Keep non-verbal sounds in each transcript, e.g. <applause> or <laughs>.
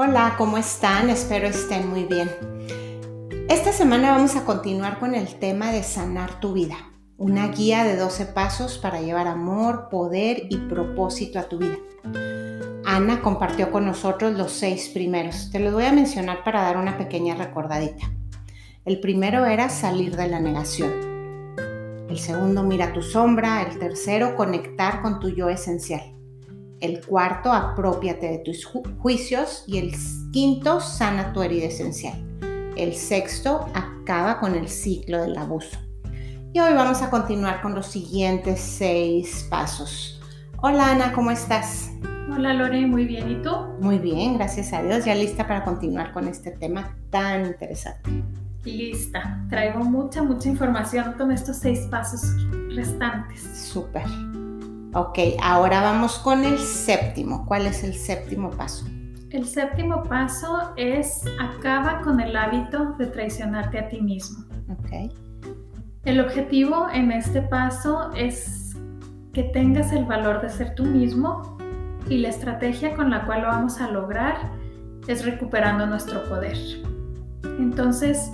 Hola, ¿cómo están? Espero estén muy bien. Esta semana vamos a continuar con el tema de sanar tu vida, una guía de 12 pasos para llevar amor, poder y propósito a tu vida. Ana compartió con nosotros los seis primeros. Te los voy a mencionar para dar una pequeña recordadita. El primero era salir de la negación. El segundo, mira tu sombra. El tercero, conectar con tu yo esencial. El cuarto, apropiate de tus juicios. Y el quinto, sana tu herida esencial. El sexto, acaba con el ciclo del abuso. Y hoy vamos a continuar con los siguientes seis pasos. Hola Ana, ¿cómo estás? Hola Lore, muy bien. ¿Y tú? Muy bien, gracias a Dios. Ya lista para continuar con este tema tan interesante. Lista. Traigo mucha, mucha información con estos seis pasos restantes. Súper. Ok, ahora vamos con el séptimo. ¿Cuál es el séptimo paso? El séptimo paso es acaba con el hábito de traicionarte a ti mismo. Ok. El objetivo en este paso es que tengas el valor de ser tú mismo y la estrategia con la cual lo vamos a lograr es recuperando nuestro poder. Entonces,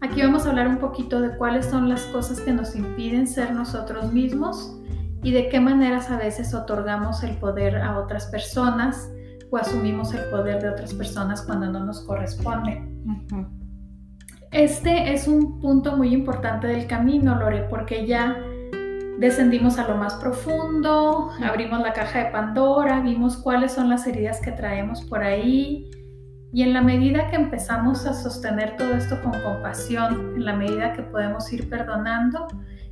aquí vamos a hablar un poquito de cuáles son las cosas que nos impiden ser nosotros mismos y de qué maneras a veces otorgamos el poder a otras personas o asumimos el poder de otras personas cuando no nos corresponde. Este es un punto muy importante del camino, Lore, porque ya descendimos a lo más profundo, abrimos la caja de Pandora, vimos cuáles son las heridas que traemos por ahí. Y en la medida que empezamos a sostener todo esto con compasión, en la medida que podemos ir perdonando,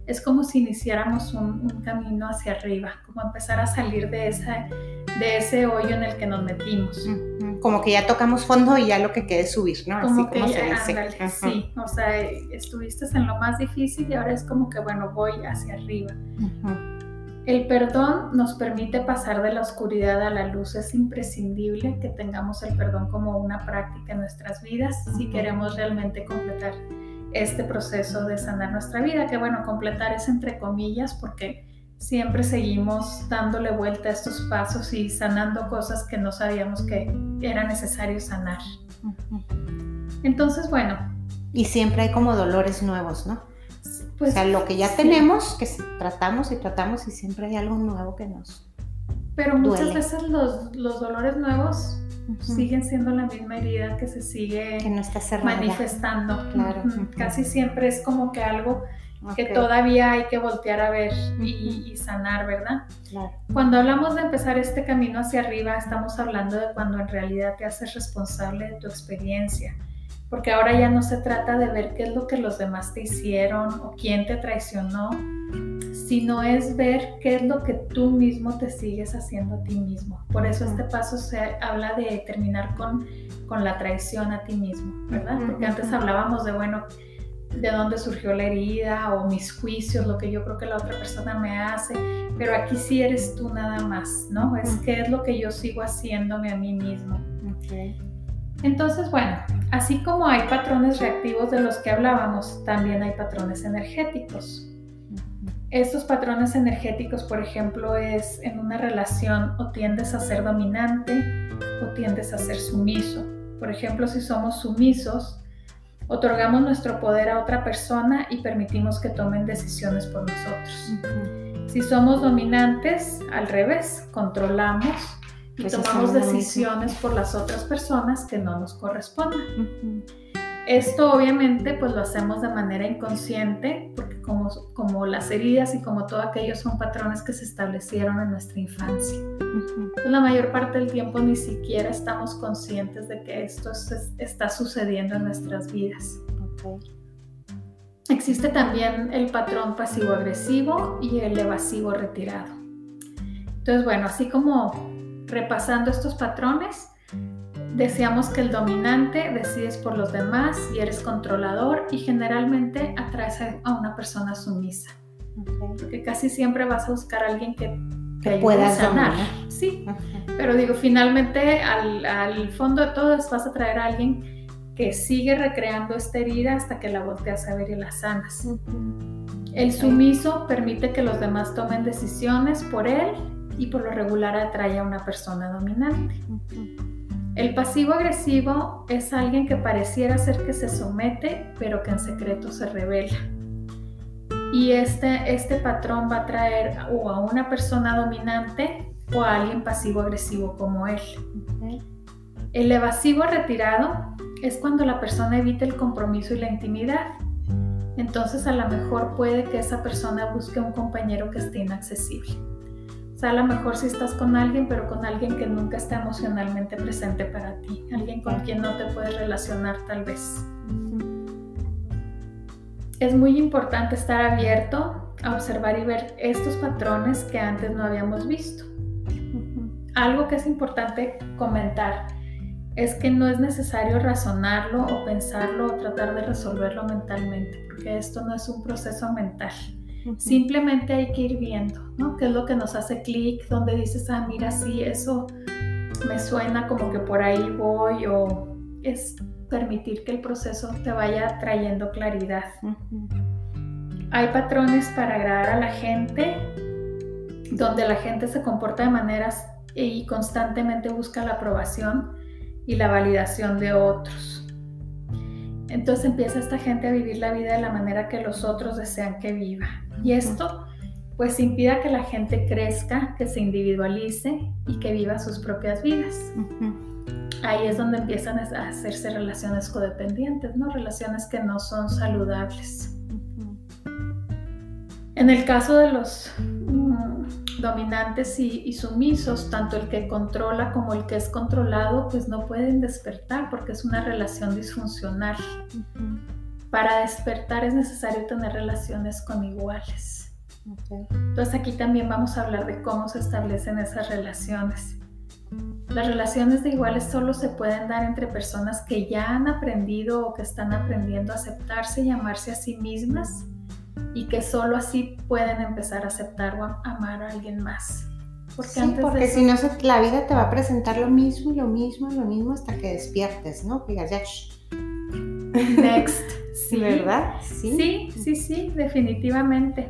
es como si iniciáramos un, camino hacia arriba, como empezar a salir de, esa, de ese hoyo en el que nos metimos. Como que ya tocamos fondo y ya lo que quede subir, ¿no? Como que ya, sí, o sea, estuviste en lo más difícil y ahora es como que, bueno, voy hacia arriba. El perdón nos permite pasar de la oscuridad a la luz. Es imprescindible que tengamos el perdón como una práctica en nuestras vidas si queremos realmente completar este proceso de sanar nuestra vida, que bueno, completar es entre comillas porque siempre seguimos dándole vuelta a estos pasos y sanando cosas que no sabíamos que era necesario sanar. Entonces, bueno. Y siempre hay como dolores nuevos, ¿no? Pues, o sea, lo que ya tenemos, que tratamos y tratamos y siempre hay algo nuevo que nos... Pero muchas veces los, los dolores nuevos siguen siendo la misma herida que se sigue manifestando. Casi siempre es como que algo que todavía hay que voltear a ver y, sanar, ¿verdad? Cuando hablamos de empezar este camino hacia arriba, estamos hablando de cuando en realidad te haces responsable de tu experiencia. Porque ahora ya no se trata de ver qué es lo que los demás te hicieron o quién te traicionó, sino es ver qué es lo que tú mismo te sigues haciendo a ti mismo. Por eso este paso se habla de terminar con, con la traición a ti mismo, ¿verdad? Porque antes hablábamos de, bueno, de dónde surgió la herida o mis juicios, lo que yo creo que la otra persona me hace, pero aquí sí eres tú nada más, ¿no? Es qué es lo que yo sigo haciéndome a mí mismo. Entonces, bueno, así como hay patrones reactivos de los que hablábamos, también hay patrones energéticos. Estos patrones energéticos, por ejemplo, es en una relación o tiendes a ser dominante o tiendes a ser sumiso. Por ejemplo, si somos sumisos, otorgamos nuestro poder a otra persona y permitimos que tomen decisiones por nosotros. Si somos dominantes, al revés, controlamos y pues tomamos decisiones por las otras personas que no nos corresponden. Esto obviamente pues lo hacemos de manera inconsciente porque como, como las heridas y como todo aquello son patrones que se establecieron en nuestra infancia. la mayor parte del tiempo ni siquiera estamos conscientes de que esto está sucediendo en nuestras vidas. Existe también el patrón pasivo-agresivo y el evasivo retirado. Entonces bueno, así como repasando estos patrones, Deseamos que el dominante decides por los demás y eres controlador y generalmente atraes a una persona sumisa. Porque casi siempre vas a buscar a alguien que te pueda sanar. Sí, pero digo, finalmente al, fondo de todo vas a traer a alguien que sigue recreando esta herida hasta que la volteas a ver y la sanas. El sumiso permite que los demás tomen decisiones por él y por lo regular atrae a una persona dominante. El pasivo agresivo es alguien que pareciera ser que se somete, pero que en secreto se revela. Y este, este patrón va a traer o a una persona dominante o a alguien pasivo agresivo como él. El evasivo retirado es cuando la persona evita el compromiso y la intimidad. Entonces a lo mejor puede que esa persona busque un compañero que esté inaccesible. Sea, a lo mejor si estás con alguien, pero con alguien que nunca está emocionalmente presente para ti, alguien con quien no te puedes relacionar tal vez. Es muy importante estar abierto a observar y ver estos patrones que antes no habíamos visto. Algo que es importante comentar es que no es necesario razonarlo o pensarlo o tratar de resolverlo mentalmente, porque esto no es un proceso mental. Simplemente hay que ir viendo, ¿no? ¿Qué es lo que nos hace clic? Donde dices, ah, mira, sí, eso me suena como que por ahí voy o es permitir que el proceso te vaya trayendo claridad. Hay patrones para agradar a la gente, donde la gente se comporta de maneras y constantemente busca la aprobación y la validación de otros. Entonces empieza esta gente a vivir la vida de la manera que los otros desean que viva. Y esto pues impida que la gente crezca, que se individualice y que viva sus propias vidas. Ahí es donde empiezan a hacerse relaciones codependientes, ¿no? Relaciones que no son saludables. En el caso de los dominantes y, sumisos, tanto el que controla como el que es controlado, pues no pueden despertar porque es una relación disfuncional. Para despertar es necesario tener relaciones con iguales. Entonces aquí también vamos a hablar de cómo se establecen esas relaciones. Las relaciones de iguales solo se pueden dar entre personas que ya han aprendido o que están aprendiendo a aceptarse y amarse a sí mismas y que solo así pueden empezar a aceptar o amar a alguien más. Porque, sí, porque si no, la vida te va a presentar lo mismo y lo mismo y lo mismo hasta que despiertes, ¿no? Digas, ya, Next. <laughs> Sí. ¿Verdad? Sí. sí, sí, sí, definitivamente.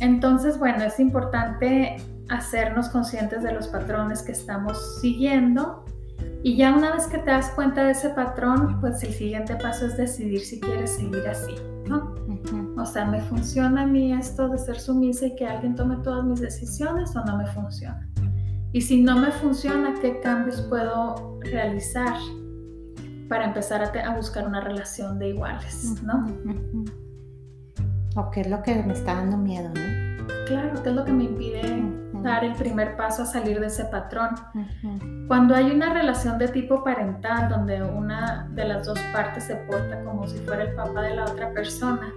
Entonces, bueno, es importante hacernos conscientes de los patrones que estamos siguiendo y ya una vez que te das cuenta de ese patrón, pues el siguiente paso es decidir si quieres seguir así, ¿no? O sea, ¿me funciona a mí esto de ser sumisa y que alguien tome todas mis decisiones o no me funciona? Y si no me funciona, ¿qué cambios puedo realizar para empezar a, buscar una relación de iguales, ¿no? O qué es lo que me está dando miedo, ¿no? Claro, ¿qué es lo que me impide dar el primer paso a salir de ese patrón? Cuando hay una relación de tipo parental, donde una de las dos partes se porta como si fuera el papá de la otra persona,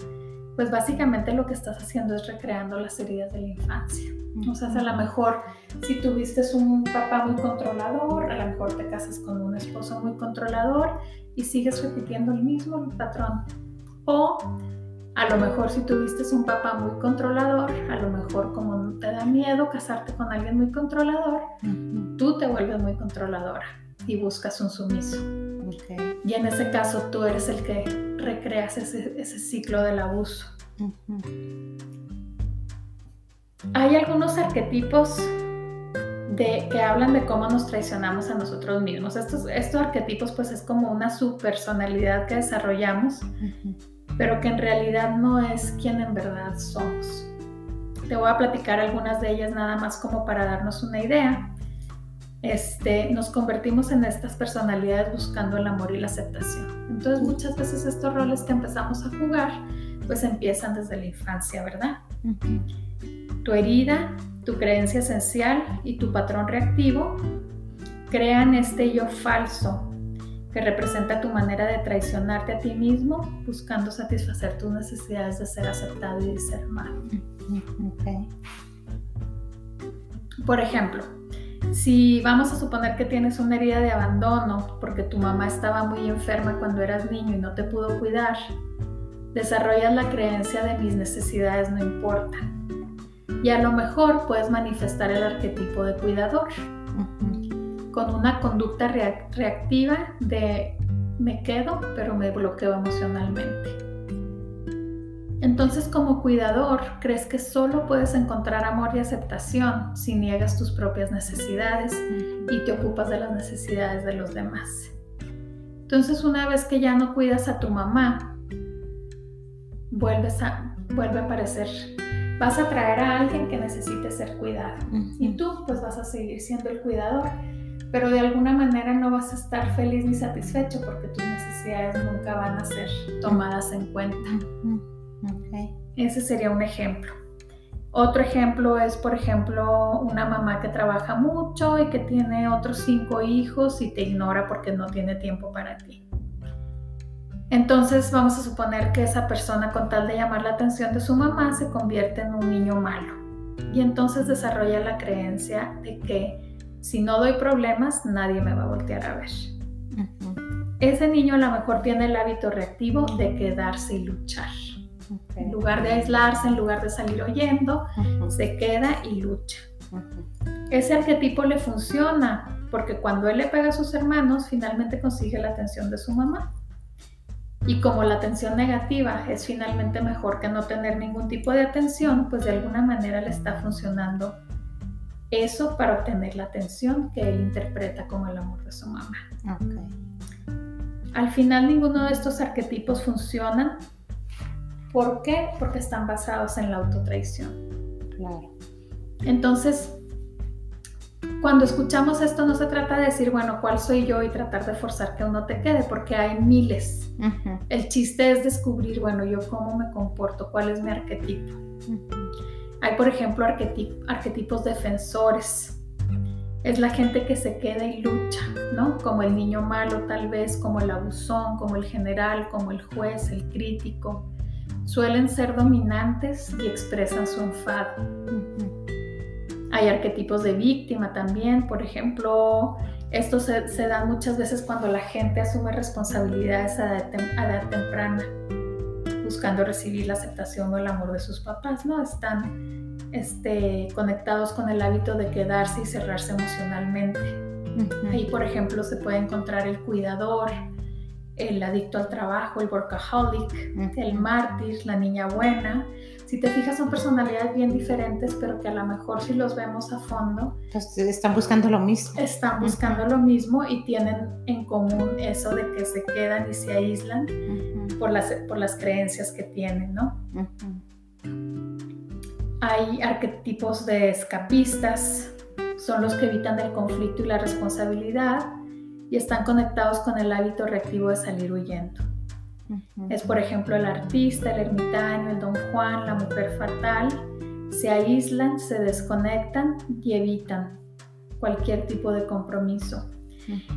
pues básicamente lo que estás haciendo es recreando las heridas de la infancia. O sea, a lo mejor si tuviste un papá muy controlador, a lo mejor te casas con un esposo muy controlador y sigues repitiendo el mismo patrón. O a lo mejor si tuviste un papá muy controlador, a lo mejor como te da miedo casarte con alguien muy controlador, tú te vuelves muy controladora y buscas un sumiso. Y en ese caso tú eres el que recreas ese, ciclo del abuso. Hay algunos arquetipos de, que hablan de cómo nos traicionamos a nosotros mismos. Estos, estos arquetipos pues es como una subpersonalidad que desarrollamos, pero que en realidad no es quien en verdad somos. Te voy a platicar algunas de ellas nada más como para darnos una idea. Este, nos convertimos en estas personalidades buscando el amor y la aceptación. Entonces muchas veces estos roles que empezamos a jugar pues empiezan desde la infancia, ¿verdad? Tu herida, tu creencia esencial y tu patrón reactivo crean este yo falso que representa tu manera de traicionarte a ti mismo buscando satisfacer tus necesidades de ser aceptado y de ser amado. Por ejemplo, si vamos a suponer que tienes una herida de abandono porque tu mamá estaba muy enferma cuando eras niño y no te pudo cuidar, desarrollas la creencia de mis necesidades no importan. Y a lo mejor puedes manifestar el arquetipo de cuidador con una conducta reactiva de me quedo pero me bloqueo emocionalmente. Entonces como cuidador, crees que solo puedes encontrar amor y aceptación si niegas tus propias necesidades y te ocupas de las necesidades de los demás. Entonces una vez que ya no cuidas a tu mamá, vuelves a, vuelve a aparecer, vas a traer a alguien que necesite ser cuidado. Y tú pues vas a seguir siendo el cuidador, pero de alguna manera no vas a estar feliz ni satisfecho porque tus necesidades nunca van a ser tomadas en cuenta. Ese sería un ejemplo. Otro ejemplo es, por ejemplo, una mamá que trabaja mucho y que tiene otros cinco hijos y te ignora porque no tiene tiempo para ti. Entonces vamos a suponer que esa persona con tal de llamar la atención de su mamá se convierte en un niño malo y entonces desarrolla la creencia de que si no doy problemas nadie me va a voltear a ver. Ese niño a lo mejor tiene el hábito reactivo de quedarse y luchar. En lugar de aislarse, en lugar de salir oyendo, se queda y lucha. Ese arquetipo le funciona porque cuando él le pega a sus hermanos, finalmente consigue la atención de su mamá. Y como la atención negativa es finalmente mejor que no tener ningún tipo de atención, pues de alguna manera le está funcionando eso para obtener la atención que él interpreta como el amor de su mamá. Al final ninguno de estos arquetipos funcionan ¿Por qué? Porque están basados en la autotraición. Claro. Entonces, cuando escuchamos esto no se trata de decir, bueno, ¿cuál soy yo? y tratar de forzar que uno te quede, porque hay miles. El chiste es descubrir, bueno, yo cómo me comporto, cuál es mi arquetipo. Hay, por ejemplo, arquetipos defensores. Es la gente que se queda y lucha, ¿no? Como el niño malo tal vez, como el abusón, como el general, como el juez, el crítico, suelen ser dominantes y expresan su enfado. Hay arquetipos de víctima también, por ejemplo, esto se, se dan muchas veces cuando la gente asume responsabilidades a edad, temprana, buscando recibir la aceptación o el amor de sus papás, ¿no? Están este, conectados con el hábito de quedarse y cerrarse emocionalmente. Ahí, por ejemplo, se puede encontrar el cuidador, el adicto al trabajo, el workaholic, el mártir, la niña buena. Si te fijas, son personalidades bien diferentes, pero que a lo mejor si los vemos a fondo... están buscando lo mismo. Están buscando lo mismo y tienen en común eso de que se quedan y se aíslan por, las, por las creencias que tienen, ¿no? Hay arquetipos de escapistas, son los que evitan el conflicto y la responsabilidad y están conectados con el hábito reactivo de salir huyendo. Es por ejemplo el artista, el ermitaño, el don Juan, la mujer fatal, se aíslan, se desconectan y evitan cualquier tipo de compromiso.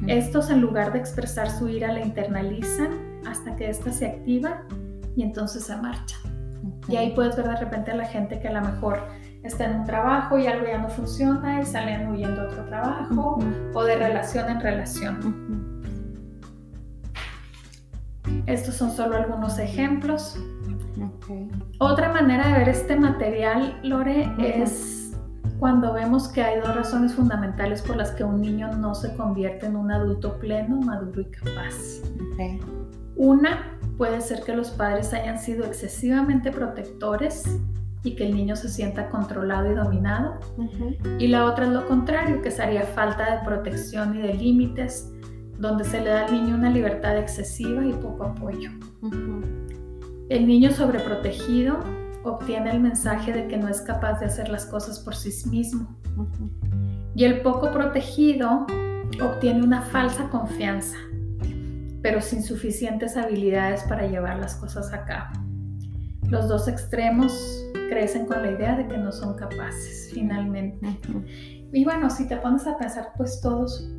Estos en lugar de expresar su ira la internalizan hasta que ésta se activa y entonces se marcha. Y ahí puedes ver de repente a la gente que a lo mejor está en un trabajo y algo ya no funciona y salen huyendo a otro trabajo o de relación en relación. Estos son solo algunos ejemplos. Otra manera de ver este material, Lore, es cuando vemos que hay dos razones fundamentales por las que un niño no se convierte en un adulto pleno, maduro y capaz. Una puede ser que los padres hayan sido excesivamente protectores y que el niño se sienta controlado y dominado. Y la otra es lo contrario, que sería falta de protección y de límites, donde se le da al niño una libertad excesiva y poco apoyo. El niño sobreprotegido obtiene el mensaje de que no es capaz de hacer las cosas por sí mismo. Y el poco protegido obtiene una falsa confianza, pero sin suficientes habilidades para llevar las cosas a cabo. Los dos extremos crecen con la idea de que no son capaces finalmente. Y bueno, si te pones a pensar, pues todos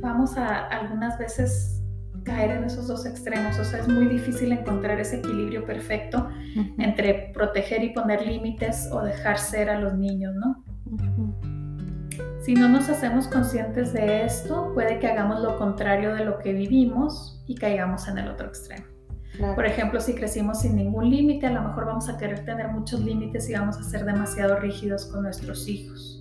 vamos a algunas veces caer en esos dos extremos. O sea, es muy difícil encontrar ese equilibrio perfecto entre proteger y poner límites o dejar ser a los niños, ¿no? Si no nos hacemos conscientes de esto, puede que hagamos lo contrario de lo que vivimos y caigamos en el otro extremo. Por ejemplo, si crecimos sin ningún límite, a lo mejor vamos a querer tener muchos límites y vamos a ser demasiado rígidos con nuestros hijos.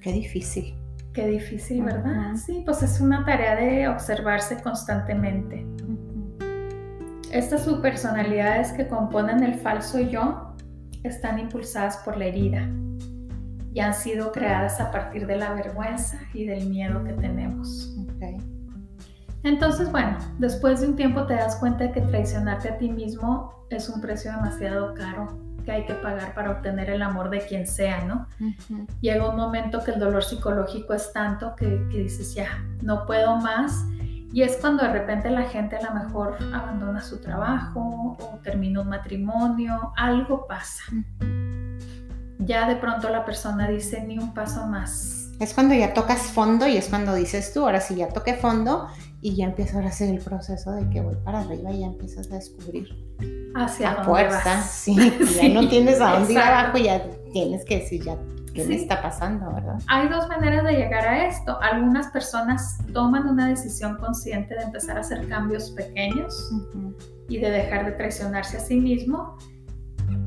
Qué difícil. Qué difícil, ¿verdad? Sí, pues es una tarea de observarse constantemente. Estas subpersonalidades que componen el falso yo están impulsadas por la herida y han sido creadas a partir de la vergüenza y del miedo que tenemos. Entonces, bueno, después de un tiempo te das cuenta de que traicionarte a ti mismo es un precio demasiado caro que hay que pagar para obtener el amor de quien sea, ¿no? Llega un momento que el dolor psicológico es tanto que, que, dices, ya, no puedo más. Y es cuando de repente la gente a lo mejor abandona su trabajo o termina un matrimonio, algo pasa. Ya de pronto la persona dice, ni un paso más. Es cuando ya tocas fondo y es cuando dices tú, ahora sí ya toqué fondo y ya empieza a hacer el proceso de que voy para arriba y ya empiezas a descubrir hacia la fuerza, sí, ya <laughs> no tienes a dónde ir abajo, ya tienes que decir ya qué me está pasando, ¿verdad? Hay dos maneras de llegar a esto. Algunas personas toman una decisión consciente de empezar a hacer cambios pequeños y de dejar de traicionarse a sí mismo.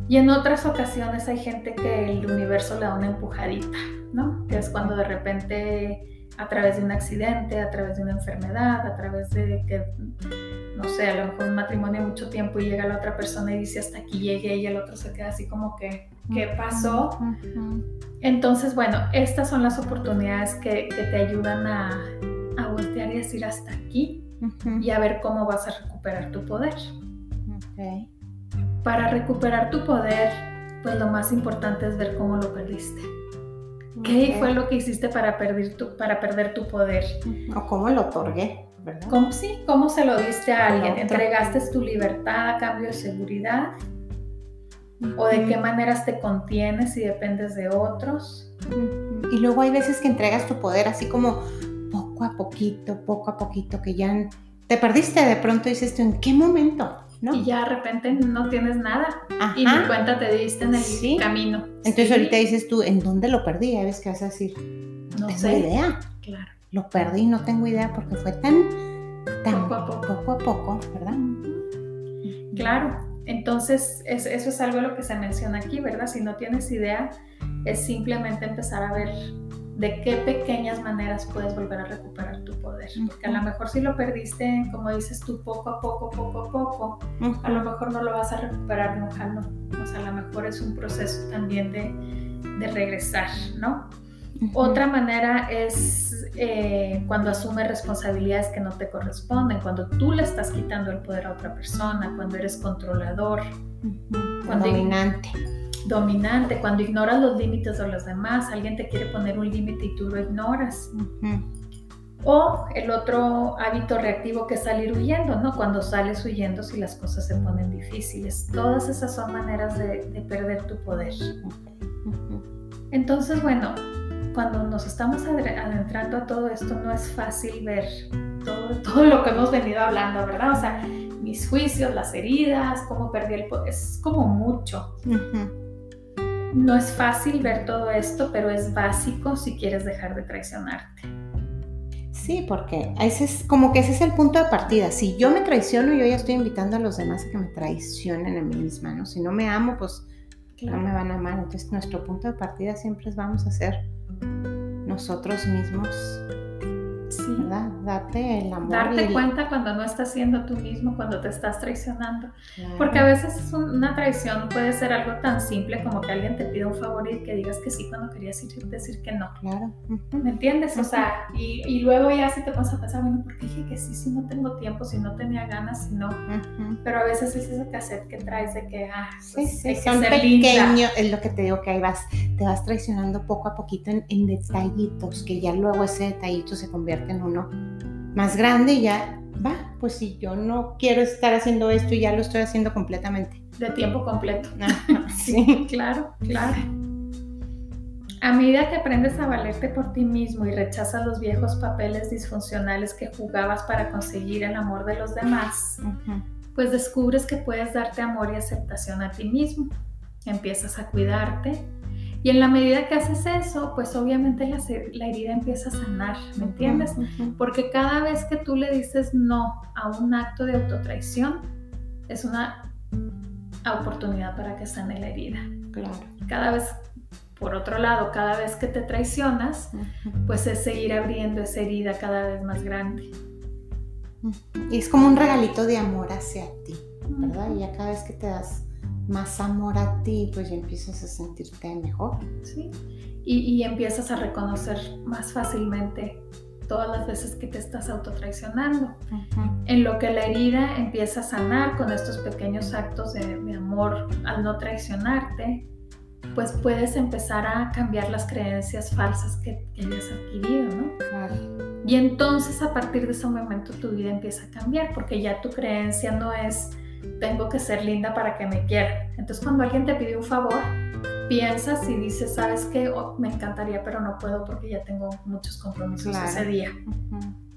Y en otras ocasiones hay gente que el universo le da una empujadita, ¿no? Que es cuando de repente a través de un accidente, a través de una enfermedad, a través de que, no sé, a lo mejor un matrimonio mucho tiempo y llega la otra persona y dice hasta aquí llegué y el otro se queda así como que, ¿qué pasó? Entonces, bueno, estas son las oportunidades que, te ayudan a, a, voltear y decir hasta aquí y a ver cómo vas a recuperar tu poder. Para recuperar tu poder, pues lo más importante es ver cómo lo perdiste. ¿Qué fue lo que hiciste para perder tu, para perder tu poder? O cómo lo otorgué, ¿verdad? ¿Cómo, sí, ¿cómo se lo diste a alguien? ¿Entregaste tu libertad a cambio de seguridad? ¿O de qué maneras te contienes y dependes de otros? Y luego hay veces que entregas tu poder así como poco a poquito, poco a poquito, que ya te perdiste de pronto dices tú, ¿en qué momento? Y ya de repente no tienes nada y ni cuenta te diste en el camino. Entonces ahorita dices tú, ¿en dónde lo perdí? A veces que vas a decir, no, tengo idea. Claro. Lo perdí, no tengo idea porque fue tan, tan poco a poco, ¿verdad? Claro. Entonces, eso es algo lo que se menciona aquí, ¿verdad? Si no tienes idea, es simplemente empezar a ver de qué pequeñas maneras puedes volver a recuperar tu poder. Porque a lo mejor si lo perdiste, como dices tú, poco a poco, poco a poco, a lo mejor no lo vas a recuperar nunca, ¿no? O sea, a lo mejor es un proceso también de, de regresar, ¿no? Otra manera es eh, cuando asumes responsabilidades que no te corresponden, cuando tú le estás quitando el poder a otra persona, cuando eres controlador, cuando dominante dominante, cuando ignoras los límites de los demás, alguien te quiere poner un límite y tú lo ignoras. O el otro hábito reactivo que es salir huyendo, ¿no? Cuando sales huyendo si las cosas se ponen difíciles. Todas esas son maneras de, perder tu poder. Entonces, bueno, cuando nos estamos adentrando a todo esto, no es fácil ver todo, todo lo que hemos venido hablando, ¿verdad? O sea, mis juicios, las heridas, cómo perdí el poder, es como mucho. No es fácil ver todo esto, pero es básico si quieres dejar de traicionarte. Sí, porque ese es como que ese es el punto de partida. Si yo me traiciono, yo ya estoy invitando a los demás a que me traicionen a mí misma, ¿no? Si no me amo, pues no me van a amar. Entonces nuestro punto de partida siempre es vamos a ser nosotros mismos ¿verdad? Date el amor. Darte cuenta cuando no estás siendo tú mismo, cuando te estás traicionando. Porque a veces una traición puede ser algo tan simple como que alguien te pida un favor y que digas que sí cuando querías decir que no. Claro. ¿Me entiendes? O sea, y, y, luego ya si te vas a pensar, bueno, ¿por qué dije que sí si no tengo tiempo, si no tenía ganas, si no? Pero a veces es ese cassette que traes de que, ah, pues, sí, son pequeños, es lo que te digo que ahí vas, te vas traicionando poco a poquito en, en detallitos, que ya luego ese detallito se convierte en uno más grande y ya va, pues si yo no quiero estar haciendo esto y ya lo estoy haciendo completamente. De tiempo completo. <laughs> sí, claro, claro. A medida que aprendes a valerte por ti mismo y rechazas los viejos papeles disfuncionales que jugabas para conseguir el amor de los demás, pues descubres que puedes darte amor y aceptación a ti mismo. Empiezas a cuidarte, y en la medida que haces eso, pues obviamente la, herida empieza a sanar, ¿me entiendes? Porque cada vez que tú le dices no a un acto de autotraición, es una oportunidad para que sane la herida. Claro. Cada vez, por otro lado, cada vez que te traicionas, pues es seguir abriendo esa herida cada vez más grande. Y es como un regalito de amor hacia ti. ¿verdad? Y ya cada vez que te das más amor a ti, pues ya empiezas a sentirte mejor. Sí, y, empiezas a reconocer más fácilmente todas las veces que te estás autotraicionando. En lo que la herida empieza a sanar con estos pequeños actos de, amor al no traicionarte, pues puedes empezar a cambiar las creencias falsas que, que hayas adquirido, ¿no? Claro. Y entonces a partir de ese momento tu vida empieza a cambiar porque ya tu creencia no es tengo que ser linda para que me quiera. Entonces cuando alguien te pide un favor, piensas y dices, ¿sabes qué? Oh, me encantaría, pero no puedo porque ya tengo muchos compromisos ese día.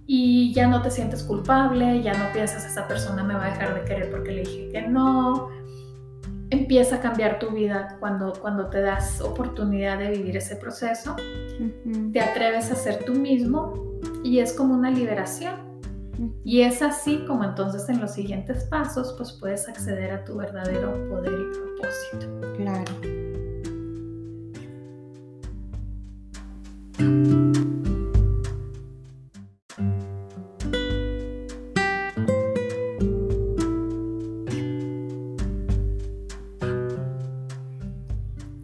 Y ya no te sientes culpable, ya no piensas, esa persona me va a dejar de querer porque le dije que no. Empieza a cambiar tu vida cuando, cuando te das oportunidad de vivir ese proceso. Te atreves a ser tú mismo y es como una liberación y es así como entonces en los siguientes pasos pues puedes acceder a tu verdadero poder y propósito. Claro.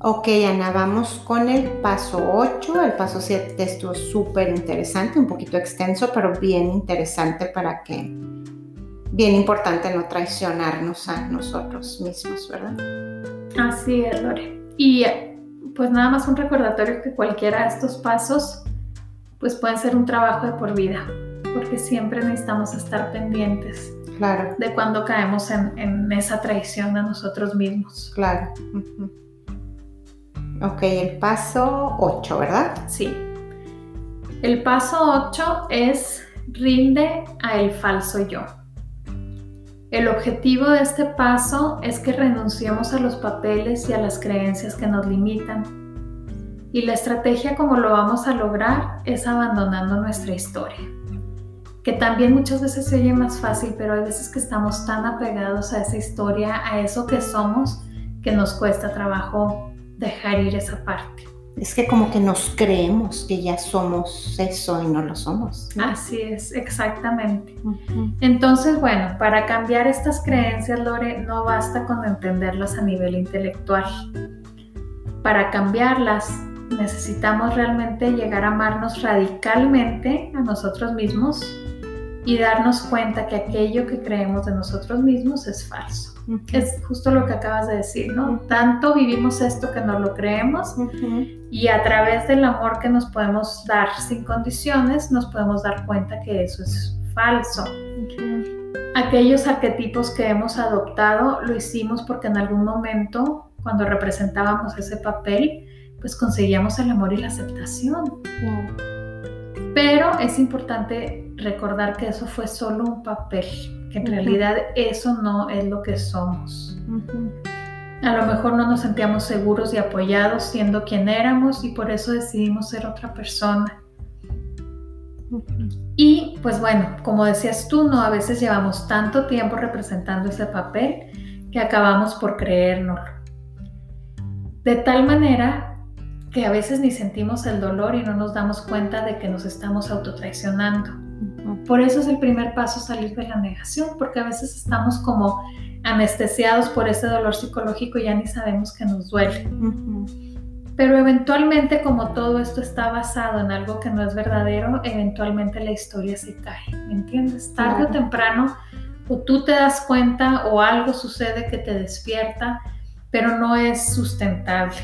Ok, Ana, vamos con el paso 8. El paso 7 estuvo súper interesante, un poquito extenso, pero bien interesante para que, bien importante no traicionarnos a nosotros mismos, ¿verdad? Así es, Lore. Y pues nada más un recordatorio que cualquiera de estos pasos pues pueden ser un trabajo de por vida, porque siempre necesitamos estar pendientes claro. de cuando caemos en, esa traición a nosotros mismos. Claro. Ok, el paso 8, ¿verdad? Sí. El paso 8 es rinde a el falso yo. El objetivo de este paso es que renunciemos a los papeles y a las creencias que nos limitan. Y la estrategia como lo vamos a lograr es abandonando nuestra historia. Que también muchas veces se oye más fácil, pero hay veces que estamos tan apegados a esa historia, a eso que somos, que nos cuesta trabajo dejar ir esa parte. Es que como que nos creemos que ya somos eso y no lo somos. Así es, exactamente. Entonces, bueno, para cambiar estas creencias, Lore, no basta con entenderlas a nivel intelectual. Para cambiarlas, necesitamos realmente llegar a amarnos radicalmente a nosotros mismos y darnos cuenta que aquello que creemos de nosotros mismos es falso. Es justo lo que acabas de decir, ¿no? Tanto vivimos esto que no lo creemos y a través del amor que nos podemos dar sin condiciones nos podemos dar cuenta que eso es falso. Aquellos arquetipos que hemos adoptado lo hicimos porque en algún momento, cuando representábamos ese papel, pues conseguíamos el amor y la aceptación. Pero es importante recordar que eso fue solo un papel que en realidad eso no es lo que somos. A lo mejor no nos sentíamos seguros y apoyados siendo quien éramos y por eso decidimos ser otra persona. Y pues bueno, como decías tú, no a veces llevamos tanto tiempo representando ese papel que acabamos por creérnoslo. De tal manera que a veces ni sentimos el dolor y no nos damos cuenta de que nos estamos autotraicionando. Por eso es el primer paso salir de la negación, porque a veces estamos como anestesiados por ese dolor psicológico y ya ni sabemos que nos duele. Pero eventualmente, como todo esto está basado en algo que no es verdadero, eventualmente la historia se cae, ¿me entiendes? Tarde o temprano, o tú te das cuenta o algo sucede que te despierta, pero no es sustentable.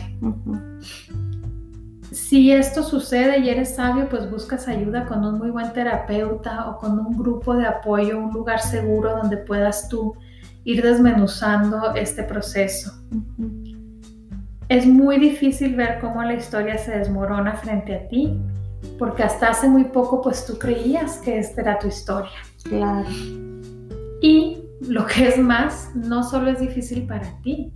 Si esto sucede y eres sabio, pues buscas ayuda con un muy buen terapeuta o con un grupo de apoyo, un lugar seguro donde puedas tú ir desmenuzando este proceso. Es muy difícil ver cómo la historia se desmorona frente a ti, porque hasta hace muy poco pues tú creías que esta era tu historia. Claro. Y lo que es más, no solo es difícil para ti,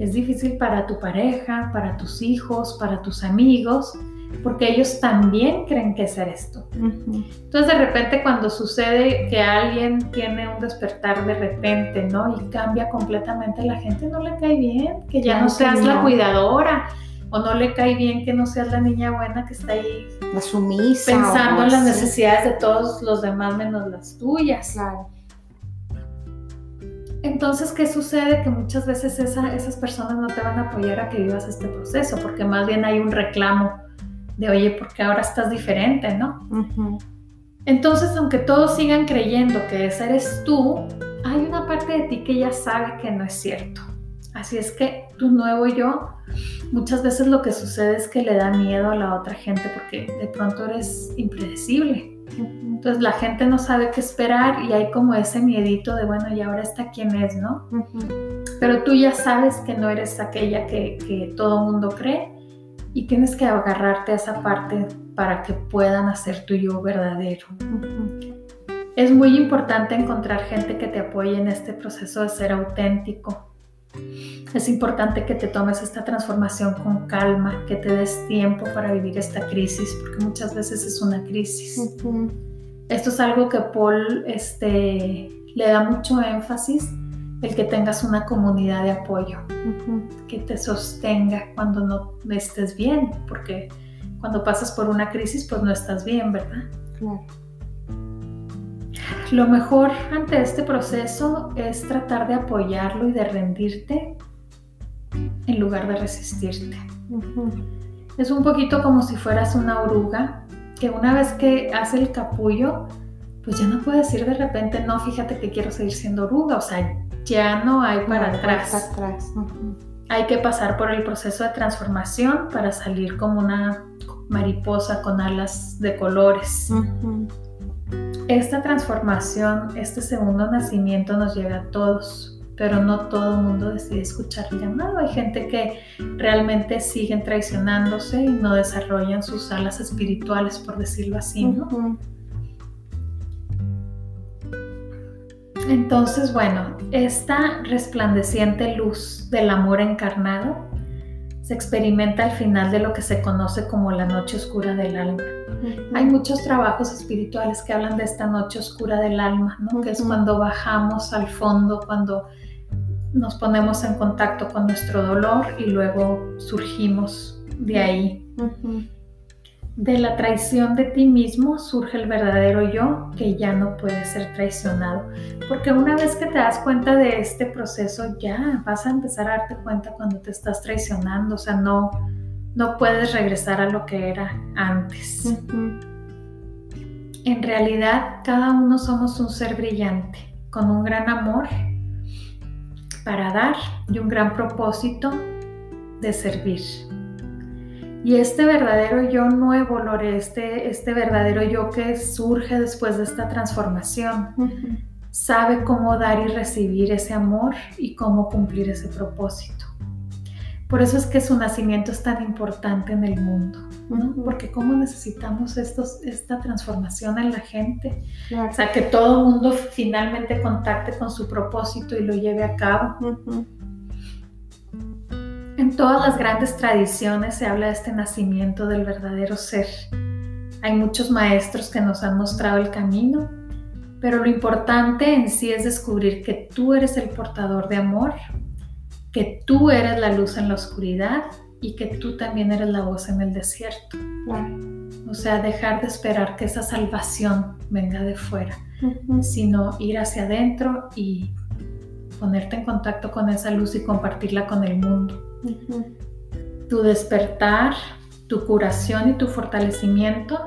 es difícil para tu pareja, para tus hijos, para tus amigos, porque ellos también creen que es esto. Entonces de repente cuando sucede que alguien tiene un despertar de repente, ¿no? Y cambia completamente, la gente no le cae bien, que ya no seas la cuidadora, o no le cae bien que no seas la niña buena que está ahí la sumisa, pensando en las necesidades de todos los demás menos las tuyas. Entonces, ¿qué sucede? Que muchas veces esas personas no te van a apoyar a que vivas este proceso, porque más bien hay un reclamo de, oye, porque ahora estás diferente, ¿no? Entonces, aunque todos sigan creyendo que esa eres tú, hay una parte de ti que ya sabe que no es cierto. Así es que tu nuevo yo, muchas veces lo que sucede es que le da miedo a la otra gente porque de pronto eres impredecible. Entonces la gente no sabe qué esperar y hay como ese miedito de, bueno, y ahora está quién es, ¿no? Pero tú ya sabes que no eres aquella que, que todo mundo cree y tienes que agarrarte a esa parte para que puedan hacer tu yo verdadero. Es muy importante encontrar gente que te apoye en este proceso de ser auténtico. Es importante que te tomes esta transformación con calma, que te des tiempo para vivir esta crisis, porque muchas veces es una crisis. Esto es algo que Paul este, le da mucho énfasis, el que tengas una comunidad de apoyo, que te sostenga cuando no estés bien, porque cuando pasas por una crisis, pues no estás bien, ¿verdad? Claro. Lo mejor ante este proceso es tratar de apoyarlo y de rendirte en lugar de resistirte. Es un poquito como si fueras una oruga que una vez que hace el capullo, pues ya no puede decir de repente, no, fíjate que quiero seguir siendo oruga, o sea, ya no hay para atrás. atrás. Hay que pasar por el proceso de transformación para salir como una mariposa con alas de colores. Esta transformación, este segundo nacimiento nos llega a todos, pero no todo el mundo decide escuchar el llamado. Hay gente que realmente siguen traicionándose y no desarrollan sus alas espirituales, por decirlo así, ¿no? Entonces, bueno, esta resplandeciente luz del amor encarnado se experimenta al final de lo que se conoce como la noche oscura del alma. Hay muchos trabajos espirituales que hablan de esta noche oscura del alma, que es cuando bajamos al fondo, cuando nos ponemos en contacto con nuestro dolor y luego surgimos de ahí. De la traición de ti mismo surge el verdadero yo que ya no puede ser traicionado. Porque una vez que te das cuenta de este proceso, ya vas a empezar a darte cuenta cuando te estás traicionando. O sea, no, no puedes regresar a lo que era antes. En realidad, cada uno somos un ser brillante, con un gran amor para dar y un gran propósito de servir. Y este verdadero yo nuevo, Lore, este, este verdadero yo que surge después de esta transformación, sabe cómo dar y recibir ese amor y cómo cumplir ese propósito. Por eso es que su nacimiento es tan importante en el mundo, Porque cómo necesitamos estos, esta transformación en la gente. O sea, que todo el mundo finalmente contacte con su propósito y lo lleve a cabo. En todas las grandes tradiciones se habla de este nacimiento del verdadero ser. Hay muchos maestros que nos han mostrado el camino, pero lo importante en sí es descubrir que tú eres el portador de amor, que tú eres la luz en la oscuridad y que tú también eres la voz en el desierto. O sea, dejar de esperar que esa salvación venga de fuera, sino ir hacia adentro y ponerte en contacto con esa luz y compartirla con el mundo. Tu despertar, tu curación y tu fortalecimiento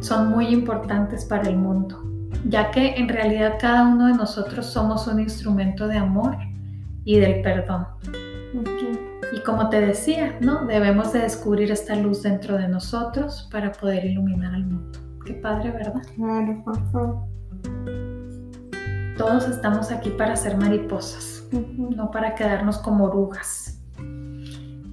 son muy importantes para el mundo, ya que en realidad cada uno de nosotros somos un instrumento de amor y del perdón. Y como te decía, ¿no? Debemos de descubrir esta luz dentro de nosotros para poder iluminar al mundo. Qué padre, ¿verdad? Claro, Todos estamos aquí para ser mariposas, no para quedarnos como orugas.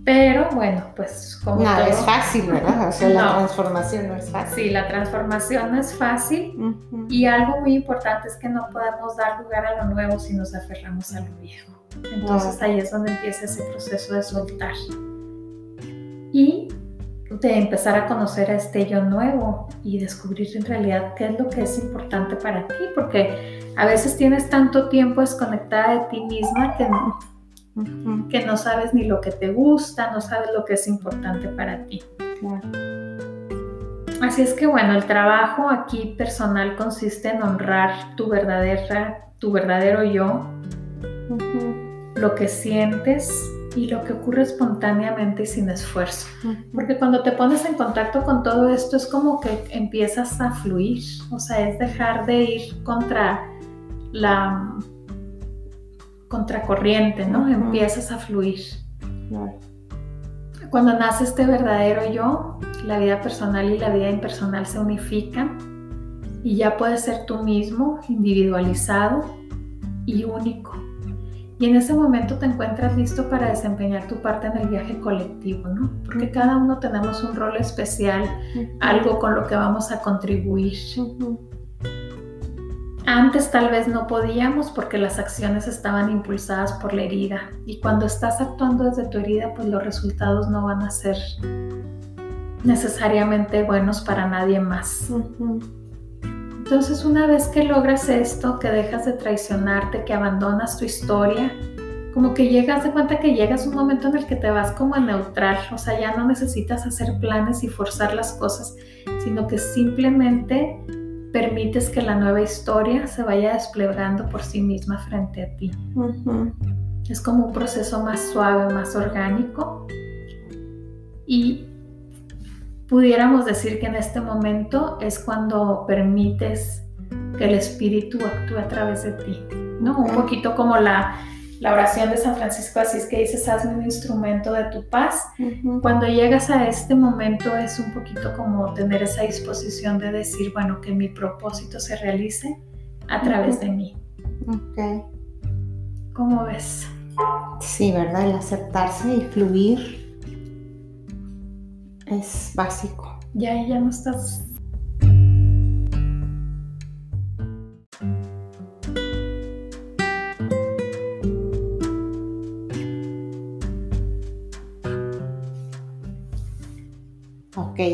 Pero bueno, pues como... Nada, es fácil, ¿verdad? O sea, la transformación no es fácil. Sí, la transformación no es fácil y algo muy importante es que no podemos dar lugar a lo nuevo si nos aferramos a lo viejo. Entonces ahí es donde empieza ese proceso de soltar. Y de empezar a conocer a este yo nuevo y descubrir en realidad qué es lo que es importante para ti, porque a veces tienes tanto tiempo desconectada de ti misma que que no sabes ni lo que te gusta, no sabes lo que es importante para ti. Así es que bueno, el trabajo aquí personal consiste en honrar tu verdadera, tu verdadero yo lo que sientes y lo que ocurre espontáneamente y sin esfuerzo. Porque cuando te pones en contacto con todo esto es como que empiezas a fluir, o sea, es dejar de ir contra la contracorriente, ¿no? Empiezas a fluir. Cuando nace este verdadero yo, la vida personal y la vida impersonal se unifican y ya puedes ser tú mismo, individualizado y único. Y en ese momento te encuentras listo para desempeñar tu parte en el viaje colectivo, ¿no? Porque cada uno tenemos un rol especial, algo con lo que vamos a contribuir. Antes tal vez no podíamos porque las acciones estaban impulsadas por la herida. Y cuando estás actuando desde tu herida pues los resultados no van a ser necesariamente buenos para nadie más. Entonces una vez que logras esto, que dejas de traicionarte, que abandonas tu historia, como que llegas de cuenta que llegas un momento en el que te vas como a neutral, o sea, ya no necesitas hacer planes y forzar las cosas, sino que simplemente permites que la nueva historia se vaya desplegando por sí misma frente a ti. Es como un proceso más suave, más orgánico y pudiéramos decir que en este momento es cuando permites que el espíritu actúe a través de ti, ¿no? Un poquito como la, la oración de San Francisco Asís que dices, hazme un instrumento de tu paz. Cuando llegas a este momento es un poquito como tener esa disposición de decir, bueno, que mi propósito se realice a través de mí. Ok. ¿Cómo ves? Sí, ¿verdad? El aceptarse y fluir es básico. Ya, ya no estás...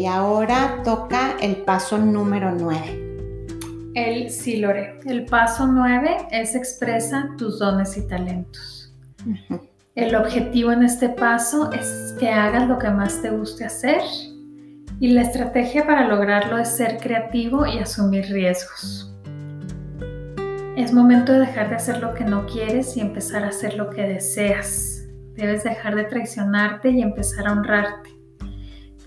ahora toca el paso número 9. El Silore. El paso 9 es expresa tus dones y talentos. El objetivo en este paso es que hagas lo que más te guste hacer y la estrategia para lograrlo es ser creativo y asumir riesgos. Es momento de dejar de hacer lo que no quieres y empezar a hacer lo que deseas. Debes dejar de traicionarte y empezar a honrarte.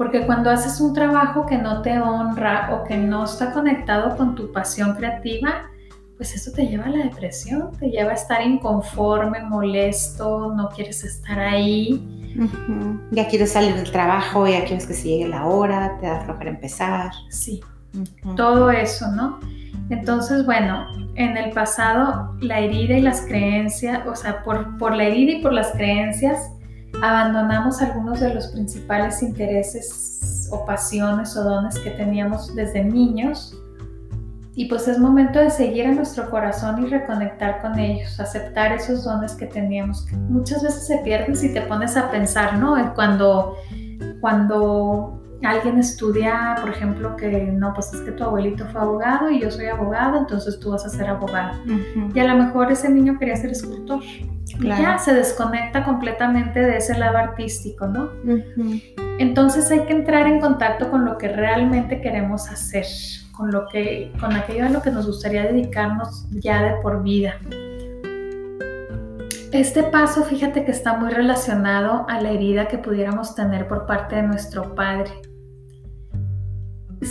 Porque cuando haces un trabajo que no te honra o que no está conectado con tu pasión creativa, pues eso te lleva a la depresión, te lleva a estar inconforme, molesto, no quieres estar ahí. Ya quieres salir del trabajo, ya quieres que se llegue la hora, te da flojera empezar. Sí, todo eso, ¿no? Entonces, bueno, en el pasado la herida y las creencias, o sea, por, por la herida y por las creencias, abandonamos algunos de los principales intereses o pasiones o dones que teníamos desde niños y pues es momento de seguir a nuestro corazón y reconectar con ellos, aceptar esos dones que teníamos, muchas veces se pierden si te pones a pensar, ¿no? Cuando, cuando alguien estudia, por ejemplo, que no, pues es que tu abuelito fue abogado y yo soy abogado, entonces tú vas a ser abogado. Y a lo mejor ese niño quería ser escultor. Y ya se desconecta completamente de ese lado artístico, ¿no? Entonces hay que entrar en contacto con lo que realmente queremos hacer con, lo que, con aquello a lo que nos gustaría dedicarnos ya de por vida. Este paso, fíjate que está muy relacionado a la herida que pudiéramos tener por parte de nuestro padre.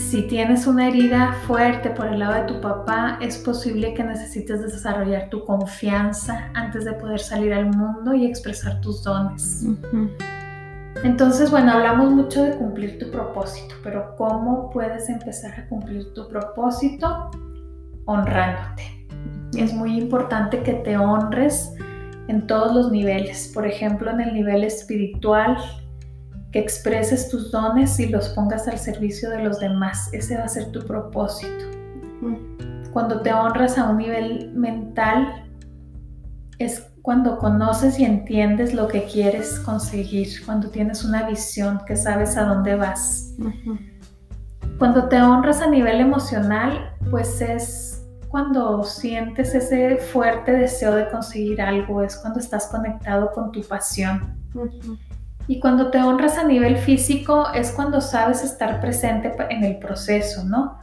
Si tienes una herida fuerte por el lado de tu papá, es posible que necesites desarrollar tu confianza antes de poder salir al mundo y expresar tus dones. Entonces, bueno, hablamos mucho de cumplir tu propósito, pero ¿cómo puedes empezar a cumplir tu propósito? Honrándote. Es muy importante que te honres en todos los niveles. Por ejemplo, en el nivel espiritual, que expreses tus dones y los pongas al servicio de los demás. Ese va a ser tu propósito. Cuando te honras a un nivel mental, es cuando conoces y entiendes lo que quieres conseguir, cuando tienes una visión, que sabes a dónde vas. Cuando te honras a nivel emocional, pues es cuando sientes ese fuerte deseo de conseguir algo, es cuando estás conectado con tu pasión. Y cuando te honras a nivel físico es cuando sabes estar presente en el proceso, ¿no?